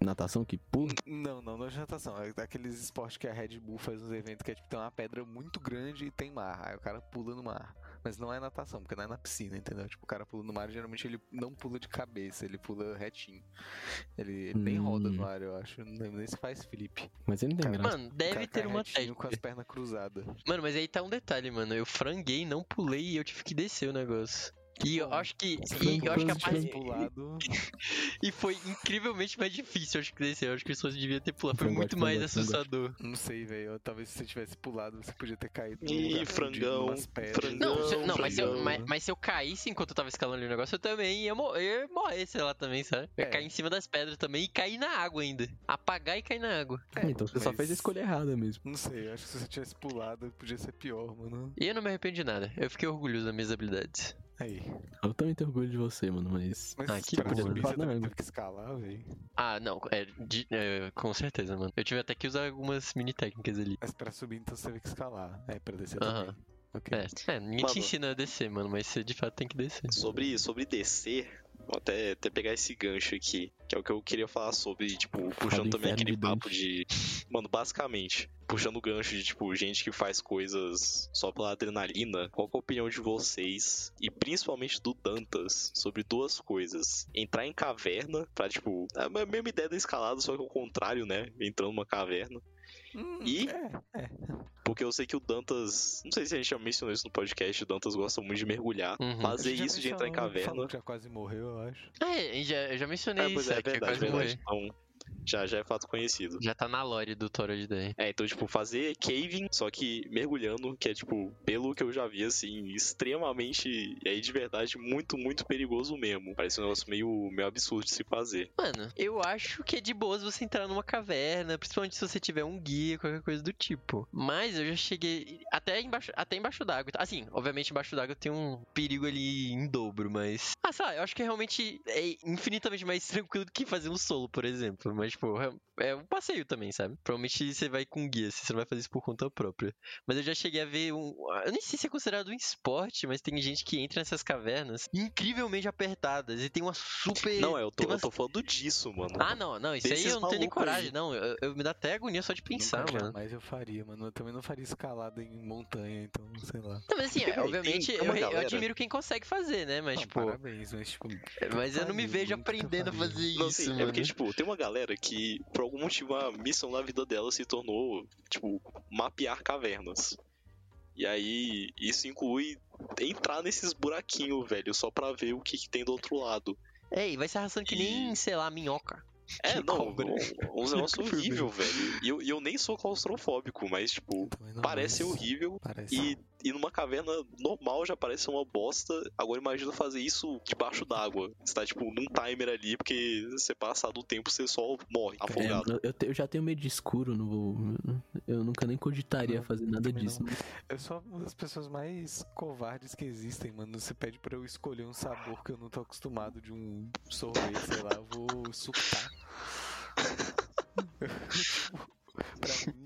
natação que pula. Não, não, não é de natação. É daqueles esportes que a Red Bull faz uns eventos que é tipo, tem uma pedra muito grande e tem mar. Aí o cara pula no mar. Mas não é natação, porque não é na piscina, entendeu? Tipo, o cara pula no mar, geralmente ele não pula de cabeça, ele pula retinho. Ele, ele nem roda Hum. no ar, eu acho. Não lembro nem se faz flip. Mas ele não tem Cara, graça. Mano, deve ter uma retinho com as técnica. pernas cruzadas. Mano, mas aí tá um detalhe, mano. Eu franguei, não pulei e eu tive que descer o negócio. E eu acho que. E eu acho que a parte. tivesse pulado, E foi incrivelmente mais difícil, eu acho que descer. Eu acho que eu só devia ter pulado. Foi Frangote, muito mais frangote, frangote. assustador. não sei, velho. Talvez se você tivesse pulado, você podia ter caído. fudido, frangão, frangão. Não, se- não mas, se eu, mas, mas se eu caísse enquanto eu tava escalando ali o negócio, eu também ia, mo- eu ia morrer, sei lá, também, sabe? Eu ia É. cair em cima das pedras também e cair na água ainda. Apagar e cair na água. É, então você só mas- fez a escolha errada mesmo. Não sei, eu acho que se você tivesse pulado, podia ser pior, mano. E eu não me arrependo de nada. Eu fiquei orgulhoso das minhas habilidades. Aí. Eu também tenho orgulho de você, mano, mas. Mas Ah, que pra subir, você Não, teve que escalar, velho. Ah, não, é, de- é, com certeza, mano. Eu tive até que usar algumas mini técnicas ali. Mas pra subir, então você teve que escalar. É, pra descer Aham. também. Ok. É, é, ninguém Mano. te ensina a descer, mano, mas você de fato tem que descer. Sobre, sobre descer, vou até, até pegar esse gancho aqui, que é o que eu queria falar sobre, tipo, puxando também aquele papo de. Mano, basicamente, puxando o gancho de, tipo, gente que faz coisas só pela adrenalina, qual é a opinião de vocês, e principalmente do Dantas, sobre duas coisas? Entrar em caverna, pra, tipo, a mesma ideia da escalada, só que ao contrário, né? Entrando numa caverna. Hum, E- É, é. Porque eu sei que o Dantas. Não sei se a gente já mencionou isso no podcast, o Dantas gosta muito de mergulhar. Uhum. Fazer isso de entrar em caverna. falou que já quase morreu, eu acho. É, eu já, eu já mencionei É, pois isso, é, é, que verdade, quase verdade. morri. Então, já, já é fato conhecido. Já tá na lore do Toro de Day. É, então, tipo, fazer caving, só que mergulhando, que é, tipo, pelo que eu já vi, assim, extremamente, e aí de verdade, muito, muito perigoso mesmo. Parece um negócio meio, meio absurdo de se fazer. Mano, eu acho que é de boas você entrar numa caverna, principalmente se você tiver um guia, qualquer coisa do tipo. Mas eu já cheguei até embaixo, até embaixo d'água. Assim, obviamente embaixo d'água tem um perigo ali em dobro, mas. Ah, sei lá, eu acho que realmente é infinitamente mais tranquilo do que fazer um solo, por exemplo. Mas, tipo, é- é um passeio também, sabe? Provavelmente você vai com guia, você não vai fazer isso por conta própria. Mas eu já cheguei a ver um. Eu nem sei se é considerado um esporte, mas tem gente que entra nessas cavernas incrivelmente apertadas e tem uma super. Não, eu tô, eu tô falando disso, mano. ah, não, não, isso aí Desses eu não tenho nem malucos aí. coragem, não. Eu, eu- me dá até agonia só de pensar, Nunca mano. Jamais eu faria, mano. Eu também não faria escalada em montanha, então, sei lá. Não, mas assim, é, obviamente, tem eu, eu admiro quem consegue fazer, né? Mas, Não, tipo, parabéns, mas tipo. mas eu não me vejo aprendendo a fazer Não, isso, assim, é mano. porque, tipo, tem uma galera que, por algum motivo, a missão da vida dela se tornou, tipo, mapear cavernas. E aí, isso inclui entrar nesses buraquinhos, velho, só pra ver o que, que tem do outro lado. Ei, vai se arrastando que nem, sei lá, minhoca. É, Que não, cobra. um, um negócio horrível, velho. E eu, eu nem sou claustrofóbico, mas, tipo, não, parece mas horrível. Parece. E, e numa caverna normal já parece uma bosta. Agora imagina fazer isso debaixo d'água. Você tá, tipo, num timer ali, porque você passar do tempo, você só morre, É, afogado. mano, eu, te- eu já tenho medo de escuro, não vou. Eu nunca nem cogitaria Não, fazer nada disso. Eu sou uma das pessoas mais covardes que existem, mano. Você pede pra eu escolher um sabor que eu não tô acostumado de um sorvete, sei lá, eu vou sucar. Tipo, pra mim,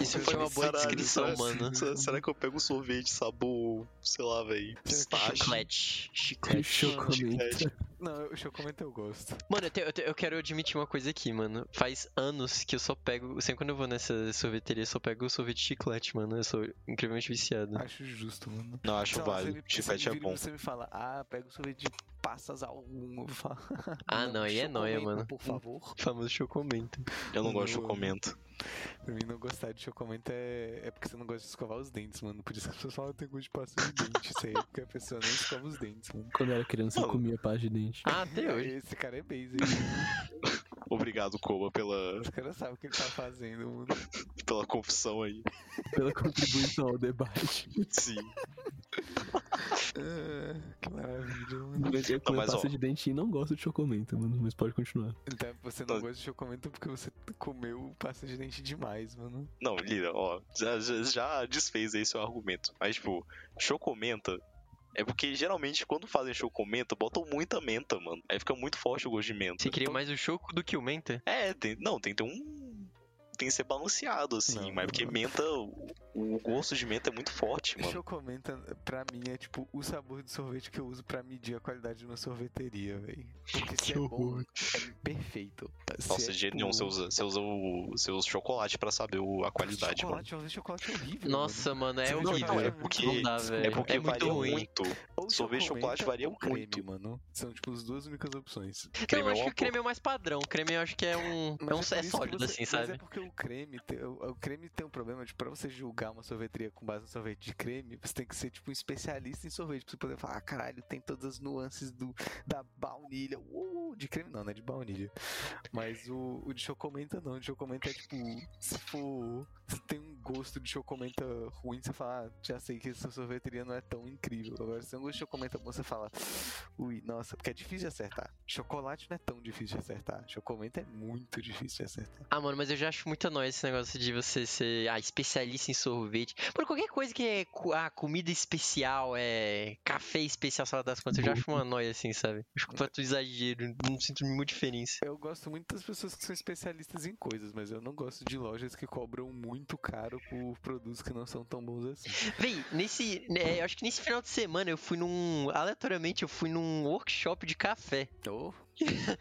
Isso foi uma boa Caralho, descrição, será- mano. Será, que eu pego um sorvete sabor, sei lá, velho, pistache? Chiclete. Chiclete. Chocomento. Não, o chocomento eu gosto. Mano, eu, te- eu te- eu quero admitir uma coisa aqui, mano. Faz anos que eu só pego. Sempre quando eu vou nessa sorveteria, eu só pego o sorvete de chiclete, mano. Eu sou incrivelmente viciado. Acho justo, mano. Não, acho lá, válido. me- Chiclete você é bom. Você me fala, ah, pega o sorvete de passas alguma. Eu vou falar, Ah, não, aí é nóia, chocomento, mano. Por favor. O famoso chocomento. Eu não gosto de chocomento. Pra mim, não gostar de chocomento é, é porque você não gosta de escovar os dentes, mano. Por isso que as pessoas falam que tem gosto de pasta de dente. Isso aí é porque a pessoa não escova os dentes, mano. Quando eu era criança, eu comia pasta de dente. Ah, até hoje. Esse cara é base, Obrigado, Koba, pela, Os caras sabem o que ele tá fazendo, mano. pela confissão aí. Pela contribuição ao debate. Sim. Ah, que maravilha, mano. Eu comia mas, pasta ó. de dente e não gosto de chocomento, mano. Mas pode continuar. Então você não Tá. gosta de chocomento porque você comeu pasta de dente demais, mano. Não, Lira, ó, já, já, já desfez aí seu argumento. Mas, tipo, chocomenta é porque geralmente quando fazem chocomenta, botam muita menta, mano. Aí fica muito forte o gosto de menta. Você queria mais o choco do que o menta? É, tem, não, tem que ter um. Tem que ser balanceado, assim, Não, mas porque não. menta, o, o gosto de menta é muito forte, mano. Chocomenta, pra mim, é tipo o sabor de sorvete que eu uso pra medir a qualidade de uma sorveteria, velho. Porque se Que é bom, horror. é perfeito. Se Nossa, é, de jeito nenhum, você usa, você usa o seu chocolate pra saber o- a qualidade, mano. chocolate, chocolate, chocolate é horrível. Nossa, mano, é horrível. não, é é porque, Não dá, velho. é porque É muito varia ruim. muito. mano. Ou sorvete de chocolate varia ou creme, muito. mano. São, tipo, as duas únicas opções. Creme eu é acho que uma o creme é o mais padrão. O creme eu acho que é um. Mas É, um, é que sólido, você- assim, Mas sabe? é porque o creme, o, creme tem um problema de pra você julgar uma sorveteria com base no sorvete de creme, você tem que ser tipo um especialista em sorvete pra você poder falar, ah, caralho, tem todas as nuances do, da baunilha. Uh, de creme não, não é de baunilha. Mas o, o de chocomenta não, o de chocomenta é tipo, se for. Tem um gosto de chocomenta ruim, você fala, ah, já sei que essa sorveteria não é tão incrível. Agora, se tem um gosto de chocomenta bom, você fala, ui, nossa, porque é difícil de acertar. Chocolate não é tão difícil de acertar. Chocomenta é muito difícil de acertar. Ah, mano, mas eu já acho muito nóis esse negócio de você ser ah, especialista em sorvete. Por qualquer coisa que é ah, comida especial, é café especial, lá das contas, eu já acho uma noia assim, sabe? Acho completo exagero, não sinto nenhuma diferença. Eu gosto muito das pessoas que são especialistas em coisas, mas eu não gosto de lojas que cobram muito caro por produtos que não são tão bons assim. Véi, nesse. né, eu acho que nesse final de semana eu fui num. Aleatoriamente, eu fui num workshop de café. Oh,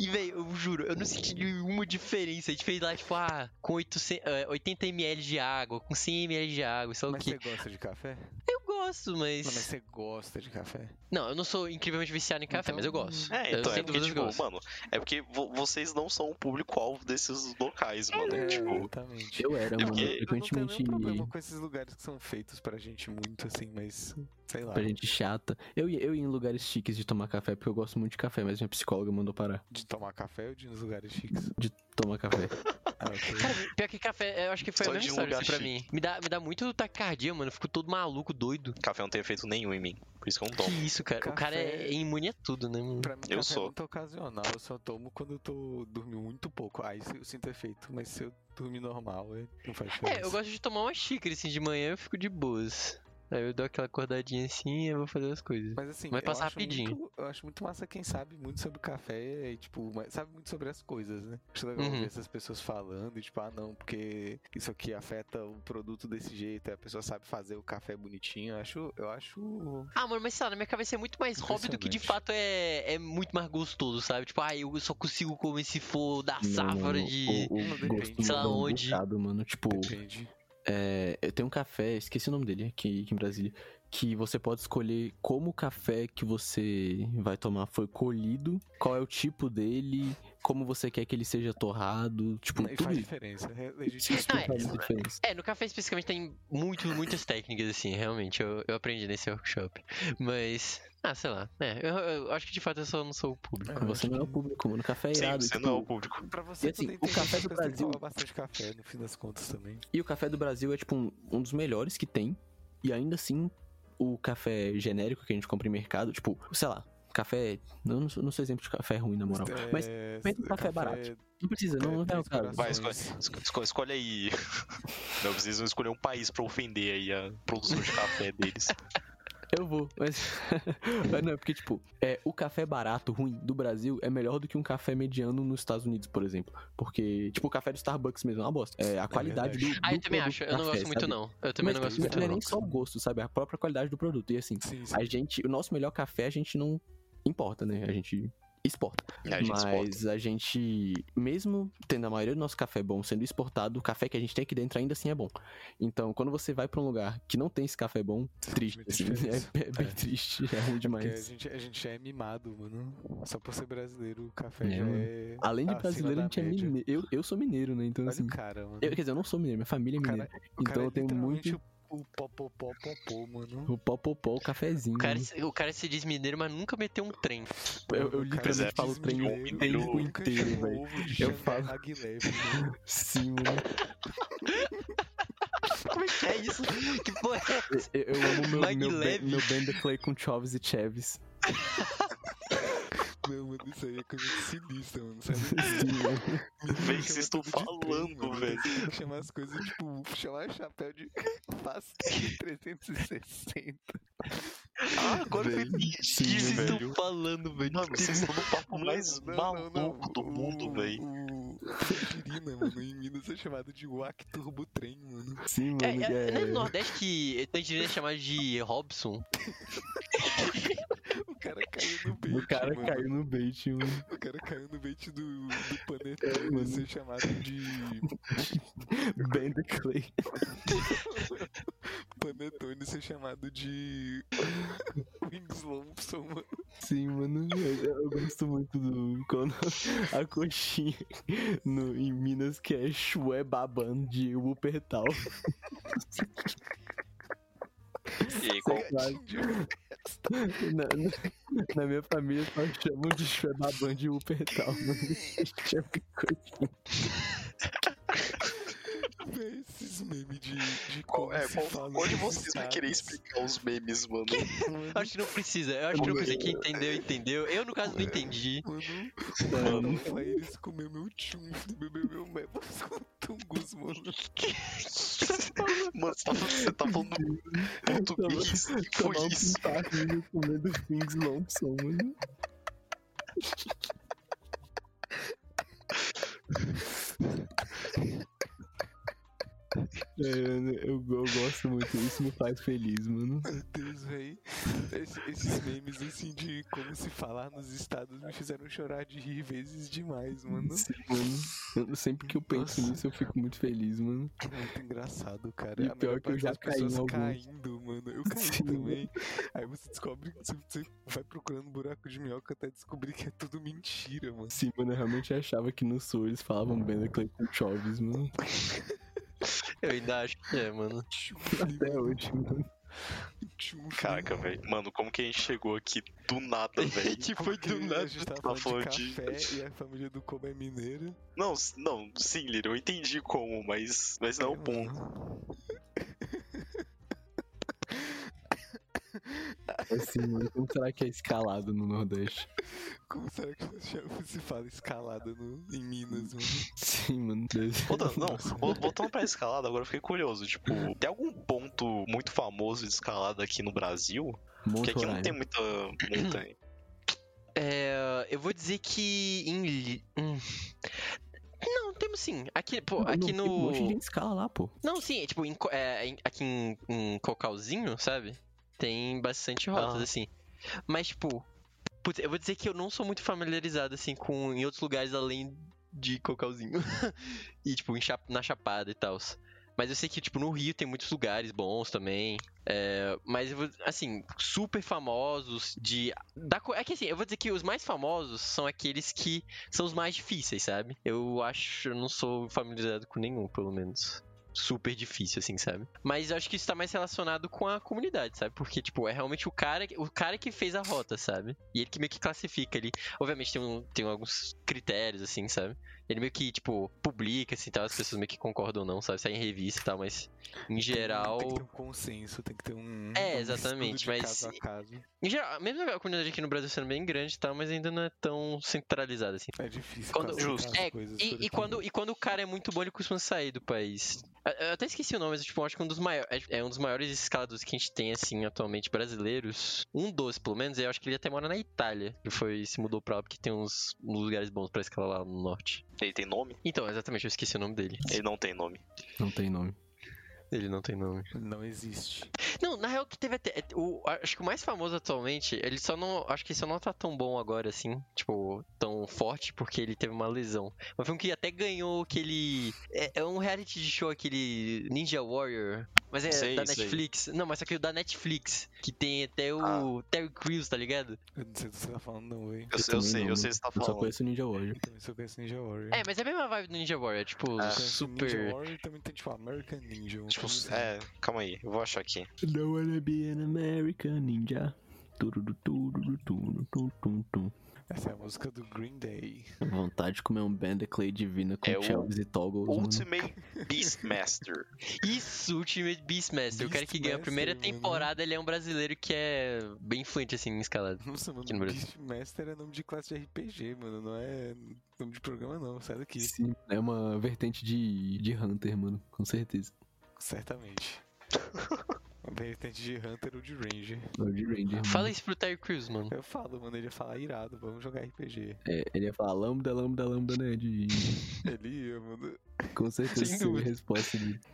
E, velho, eu juro, eu não senti nenhuma diferença. A gente fez lá, tipo, ah, com 800, eh, 80ml de água, com 100ml de água, sei lá o mas que. você gosta de café? Eu gosto, mas. Não, mas você gosta de café? Não, eu não sou incrivelmente viciado em café, Então- mas eu gosto. É, Eu então, é sem porque, tipo, gosto. mano, é porque vo- vocês não são o público-alvo desses locais, mano. É, Tipo, exatamente. Eu era, É mano. Eu não tenho nenhum problema com esses lugares que são feitos pra gente muito assim, mas sei lá. Pra gente chata. Eu ia, eu ia em lugares chiques de tomar café, porque eu gosto muito de café, mas minha psicóloga mandou parar De tomar café ou de ir nos lugares chiques? de tomar café. Ah. Cara, pior que café, eu acho que foi Só a mesma um história assim, pra mim. Me dá, me dá muito taquicardia, mano. Eu fico todo maluco, doido. café não tem efeito nenhum em mim. Por isso que eu não Que tomo. isso, cara. O cara é Café- imune a tudo, né, mano? Pra mim, Eu café sou. é muito ocasional. Eu só tomo quando eu tô dormindo muito pouco. Aí eu sinto efeito. Mas se eu dormir normal, é- não faz diferença. É, eu gosto de tomar uma xícara assim de manhã, eu fico de boas. Aí eu dou aquela acordadinha assim e eu vou fazer as coisas. Mas assim, Vai eu passar acho rapidinho. muito- eu acho muito massa quem sabe muito sobre café e, tipo, sabe muito sobre as coisas, né? Acho legal Uhum. ver essas pessoas falando e, tipo, ah, não, porque isso aqui afeta o produto desse jeito, aí a pessoa sabe fazer o café bonitinho. Eu acho. Eu acho. Ah, mano, mas sei lá, na minha cabeça é muito mais hobby do que de fato é, é muito mais gostoso, sabe? Tipo, ah, eu só consigo comer se for da Não, safra mano, de. O, o Não. Sei lá onde. mano. Tipo, Depende. É, tenho um café, esqueci o nome dele aqui, aqui em Brasília, que você pode escolher como o café que você vai tomar foi colhido, qual é o tipo dele, como você quer que ele seja torrado, tipo, E tudo faz diferença. é. Ah, é. faz diferença. É, no café especificamente tem muito, muitas técnicas, assim, realmente. Eu, eu aprendi nesse workshop. Mas. Ah, sei lá. É, eu, eu acho que de fato eu só não sou o público. É, Você não é o público, mano. Café é Sim, irado. você tipo, não é o público. Pra você E assim, o café do Brasil- tomar bastante café, no fim das contas também. E o café do Brasil é, tipo, um, um dos melhores que tem. E ainda assim, o café genérico que a gente compra em mercado, tipo, sei lá, café. Eu não sou, não sou exemplo de café ruim, na moral. Mas É, mas o café é barato. não precisa, não, não é o caso. Vai, escolhe, esco- esco- escolhe aí. Não, precisam escolher um país pra ofender aí a produção de café deles. Eu vou, mas. mas não, é porque, tipo, é, o café barato, ruim, do Brasil é melhor do que um café mediano nos Estados Unidos, por exemplo. Porque, tipo, o café do Starbucks mesmo é uma bosta. É a qualidade do, verdade. do. Ah, eu também produto acho. Eu não café, gosto muito, sabe? não. Eu também Mas não gosto não muito, é não. nem só o gosto, sabe? É a própria qualidade do produto. E assim, Sim, sim. a gente, o nosso melhor café, a gente não importa, né? A gente exporta. É, a gente Mas exporta. a gente, mesmo tendo a maioria do nosso café bom sendo exportado, o café que a gente tem aqui dentro ainda assim é bom. Então, quando você vai pra um lugar que não tem esse café bom, triste, Muita assim, diferença. é, é bem É. triste, é ruim Porque a demais. gente, a gente é mimado, mano. Só por ser brasileiro, o café É, já é. Além de brasileiro, a gente é mineiro. Eu, eu sou mineiro, né? Então, Olha assim. o cara, mano. Eu, quer dizer, eu não sou mineiro, minha família é mineira. Então é eu tenho muito. O popopó popô, mano. O pó, pó, pó, o cafezinho. O cara, se- o cara se diz mineiro, mas nunca meteu um trem. Eu, eu literalmente é falo trem o tempo inteiro, velho. Eu falo- Maglev, mano. Sim, mano. Como é que é isso? Que porra é essa? Eu, eu amo meu, meu, ben- meu Bender Clay com Choves e Cheves. Não, mano, isso aí é coisa de sinistra, mano. Sabe? Sim, Véi, chama vocês estão falando, velho. Que chamar as coisas, tipo, chamar chapéu de pastel 360. Ah, agora eu Véi. entendi, O que vocês velho. estão falando, velho? Mano, vocês estão no papo mais Não, não, não, maluco do o- mundo, velho. O Tangerina, mano, em Minas é chamado de Wack Turbo Trem, mano. Sim, mano. É, é, não é é- no Nordeste que Tangerina é chamado de Robson? O cara caiu no bait, O cara mano. caiu no bait, mano. O cara caiu no bait do, do É, Panetone mano. ser chamado de Bender Clay. Panetone ser chamado de Wings Lompson, mano. Sim, mano. Eu, eu gosto muito do. Quando a coxinha no, em Minas que é Chue Baban de Wuppertal. E aí, qual, Na, na- na minha família só chamam de Chue Baban de Wuppertal, mano. Chama coxinha. Véi, esses memes de, de qual, como é, se qual, fala qual de nos vocês vai querer explicar os memes, mano? Mano, Acho que não precisa, eu acho que não precisa. Quem entendeu, entendeu. Eu, no caso, não entendi. Mano, Mano. ela eles comeu meu tchum, bebeu meu mebos com tungus, mano. Mano, você tá, você tá falando português? O que foi isso? pintaço comendo Wings Lompson, mano. É, eu, eu gosto muito, isso me faz feliz, mano. Meu Deus, véi. Esse- esses memes assim de como se falar nos estados me fizeram chorar de rir vezes demais, mano. Sim, mano. Eu- sempre que eu penso Nossa. nisso, eu fico muito feliz, mano. Muito engraçado, cara. E A pior melhor que eu já caí em pessoas alguns. caindo, mano. Eu caí Sim. também. Aí você descobre que você, vai procurando buraco de minhoca até descobrir que é tudo mentira, mano. Sim, mano, eu realmente achava que no sul eles falavam bem da Clay com Choves, mano. Eu ainda acho que é, mano. Até hoje, mano. Caraca, velho. Mano, como que a gente chegou aqui do nada, velho? tipo, Porque foi do A nada. gente tava Tá falando de falando de- café e a família do Como é mineira. Não, não, sim, Lira, eu entendi como, mas, mas não é o ponto. mano. Assim, mano, como será que é escalado no Nordeste? Como será que se fala escalada no, em Minas, mano? Sim, mano. Deus. Voltando, não, voltando pra escalada, agora eu fiquei curioso. Tipo, tem algum ponto muito famoso de escalada aqui no Brasil? Porque Monte aqui não tem muita montanha. É, eu vou dizer que em. Hum. Não, temos sim. Aqui, pô, Não, aqui tem Um monte de no. gente escala lá, pô. Não, sim, é, tipo, em é, em- aqui em, em Cocalzinho, sabe? Tem bastante rotas, Ah. assim. Mas, tipo, putz, eu vou dizer que eu não sou muito familiarizado, assim, com em outros lugares além de Cocalzinho. e, tipo, na Chapada e tal. Mas eu sei que, tipo, no Rio tem muitos lugares bons também. É, mas, assim, super famosos de... Da, é que, assim, eu vou dizer que os mais famosos são aqueles que são os mais difíceis, sabe? Eu acho... Eu não sou familiarizado com nenhum, pelo menos super difícil, assim, sabe? Mas eu acho que isso tá mais relacionado com a comunidade, sabe? Porque, tipo, é realmente o cara, o cara que fez a rota, sabe? E ele que meio que classifica ali. Obviamente tem, um, tem alguns critérios, assim, sabe? Ele meio que, tipo, publica, assim, tal, as pessoas meio que concordam ou não, sabe? Sai em revista e tal, mas em geral. Tem que ter um consenso, tem que ter um. É, um exatamente, de mas- Caso a caso. Em geral, mesmo a comunidade aqui no Brasil sendo bem grande e tal, mas ainda não é tão centralizada, assim. É difícil Quando- Justo. É, E, e quando, e quando o cara é muito bom, ele costuma sair do país. Eu- até esqueci o nome, mas tipo, acho que um dos maiores. É um dos maiores escaladores que a gente tem, assim, atualmente, brasileiros. Um dos, pelo menos, eu acho que ele até mora na Itália. Ele foi, se mudou pra lá porque tem uns, uns lugares bons pra escalar lá no norte. Ele tem nome? Então, exatamente, eu esqueci o nome dele. Ele não tem nome. Não tem nome. Ele não tem nome. Não existe. Não, na real que teve até. O, acho que o mais famoso atualmente, ele só não. Acho que ele só não tá tão bom agora assim. Tipo, tão forte, porque ele teve uma lesão. Mas foi um que até ganhou aquele. É, é um reality de show, aquele Ninja Warrior. Mas é Sei, da sei. Netflix. Não, mas só que o da Netflix. Que tem até o Ah. Terry Crews, tá ligado? Eu não sei do que você tá falando, não, velho. Eu, eu também sei, não, eu sei o que você tá Eu só falando. conheço Ninja Warrior. Eu também só conheço Ninja Warrior. É, mas é a mesma vibe do Ninja Warrior. Tipo, É. Eu conheço super. Ninja Warrior também tem, tipo, American Ninja. Tipo, assim. é, calma aí, eu vou achar aqui. Don't wanna be an American ninja. Essa é a música do Green Day. Vontade de comer um Bandeclay divina com É o Shelves e Toggles, mano. Ultimate Beastmaster. Isso, Ultimate Beastmaster. o cara que ganha a primeira Beastmaster, temporada, ele é um brasileiro que é bem fluente, assim, em escalada. Nossa, mano, no. Beastmaster é nome de classe de RPG, mano. Não é nome de programa, não. Sai daqui. Sim, é uma vertente de, de Hunter, mano, com certeza. Certamente. Uma vertente de Hunter ou de Ranger. É o de Ranger. mano. Fala isso pro Terry Crews, mano. Eu falo, mano, ele ia falar irado, vamos jogar RPG. É, ele ia falar lambda, lambda, lambda, né? De... Ele ia, mano. Com certeza seria a resposta dele.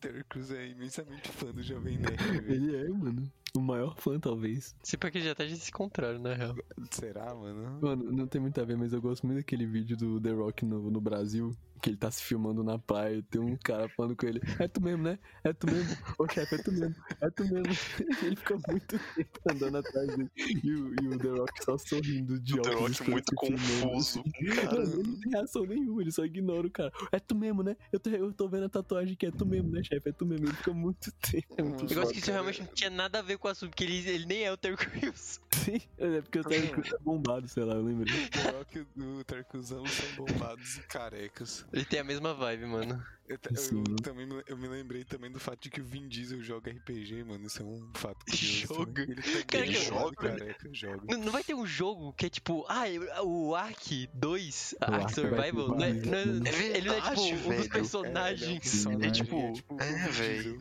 Terry Crews é imensamente fã do Jovem Nerd, velho. Ele é, mano. O maior fã, talvez. Se porque já até já se encontraram, na real. Será, mano? Mano, não tem muito a ver, mas eu gosto muito daquele vídeo do The Rock no, no Brasil, que ele tá se filmando na praia e tem um cara falando com ele, é tu mesmo, né? É tu mesmo? Ô chefe, é tu mesmo, é tu mesmo. ele fica muito tempo andando atrás dele. E o, e o The Rock só sorrindo de O The óculos Rock muito confuso. Cara, ele não tem reação nenhuma, ele só ignora o cara. É tu mesmo, né? Eu tô, eu tô vendo a tatuagem que é tu mesmo, né, chefe? É tu mesmo. Ele fica muito tempo. É muito Eu gosto que isso realmente não tinha nada a ver com o assunto, porque ele, ele nem é o Terry Crews. Sim, é porque o Terry Crews é bombado, sei lá, eu lembrei. O The Rock e o Terry Crews são bombados e carecas. Ele tem a mesma vibe, mano. Eu, eu também me, eu me lembrei também do fato de que o Vin Diesel joga RPG, mano. Isso é um fato curioso. Joga? também. Ele também Cara, é que- bombado e joga? careca, joga. Não, não vai ter um jogo que é tipo, ah, o Ark 2, O Ark Ark Survival, ter não é, não é-. É ele não é tipo um dos velho. É, ele é um personagens. personagem, É, tipo, é tipo é, velho.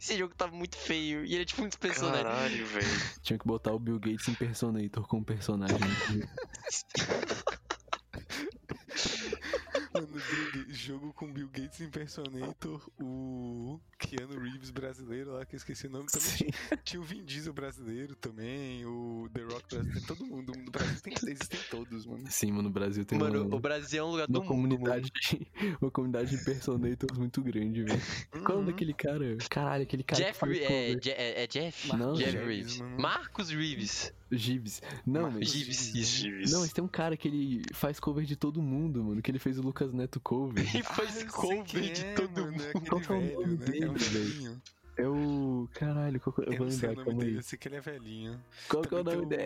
Esse jogo tá muito feio. E ele é tipo um dos personagens. Caralho, velho. Tinha que botar o Bill Gates Impersonator como personagem. Mano, jogo com Bill Gates Impersonator, o Keanu Reeves brasileiro lá, que eu esqueci o nome também. Sim. Tinha o Vin Diesel brasileiro também, o The Rock brasileiro, todo mundo. No Brasil tem, existem todos, mano. Sim, mano, o Brasil tem Mano, uma, o Brasil é um lugar uma do mundo. comunidade, uma comunidade de impersonators muito grande, velho. Qual é o Uhum. daquele cara? Caralho, aquele cara que Jeff, é, é, é Jeff? Não, Jeff Reeves. mano. Marcos Reeves. Gibbs. Não, mas... Gibbs, Gibbs. Não, mas tem um cara que ele faz cover de todo mundo, mano. Que ele fez o Lucas Neto cover. Ele Ah, faz sei cover de é, todo mano, mundo. É Qual é o velho, nome né? É um dele, velho? É o. Caralho, qual que... eu Eu vou não sei lembrar, o nome calma dele, aí. eu sei que ele é velhinho. Qual que é o nome tem o- Tem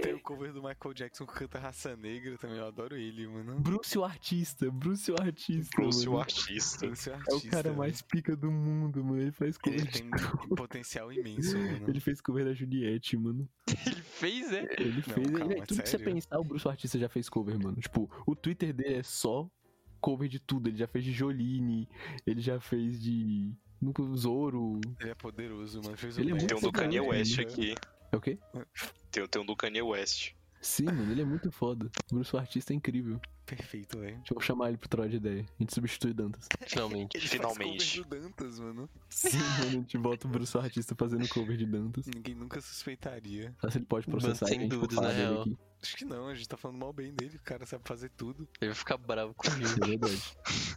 dele? o cover do Michael Jackson que canta Raça Negra também, eu adoro ele, mano. Bruce o artista, Bruce o artista. Bruce o mano. artista. Esse É o artista, cara né? mais pica do mundo, mano. Ele faz cover Ele tem um potencial imenso, mano. Ele fez cover da Juliette, mano. Ele fez, é? Ele Não, fez. calma, ele, tudo que você sério? pensar, o Bruce o Artista já fez cover, mano. Tipo, o Twitter dele é só cover de tudo. Ele já fez de Jolene, ele já fez de. No Zoro. Ele é poderoso, mano. Fez Ele é o muito Tem um do Kanye foda, West né? aqui. É o quê? Tem, tem um do Kanye West. Sim, mano, ele é muito foda. O Bruce o Artista é incrível. Perfeito, velho. Deixa eu chamar ele pro troll de ideia. A gente substitui Dantas. Finalmente. Ele Finalmente. faz cover do Dantas, mano. Sim, mano, a gente bota o Bruce Artista fazendo cover de Dantas. Ninguém nunca suspeitaria. Se ele pode processar sem a gente por dúvidas, na real. aqui. Acho que não, a gente tá falando mal bem dele, o cara sabe fazer tudo. Ele vai ficar bravo comigo. É verdade.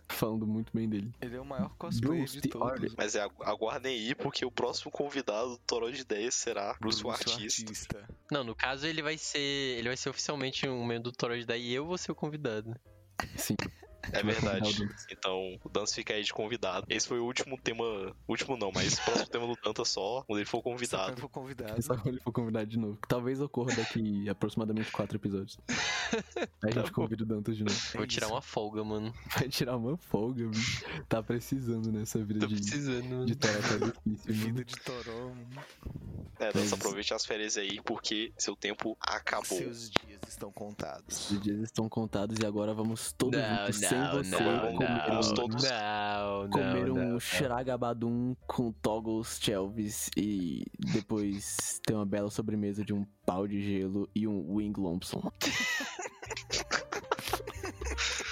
Falando muito bem dele. Ele é o maior cosplayer Bruce de todos. Artist. Mas é, agu- aguardem aí, porque o próximo convidado do Toró de Ideias será Bruce, o Artista. Não, no caso ele vai ser. Ele vai ser oficialmente um membro do Toro de Daí e eu vou ser o convidado. Sim. É verdade. Então, o Dantas fica aí de convidado. Esse foi o último tema. Último não, mas o próximo tema do Dantas só quando ele for Só quando convidado. for convidado. Só quando ele for convidado de novo. Talvez ocorra daqui aproximadamente quatro episódios. Aí a gente Tá convida o Dantas de novo. vou tirar uma folga, mano. Vai tirar uma folga, bicho. Tá precisando nessa vida Tô de, precisando, mano. de tarefa difícil, mano. Vida de Toró. É, Mas- Dantas, aproveite as férias aí, porque seu tempo acabou. Seus dias estão contados. Os dias estão contados e agora vamos todos juntos, sem você, não, comer, Vamos um- todos- não, comer não, um não. Shragabadum com toggles Chelvis e depois ter uma bela sobremesa de um pau de gelo e um Wing Lompson.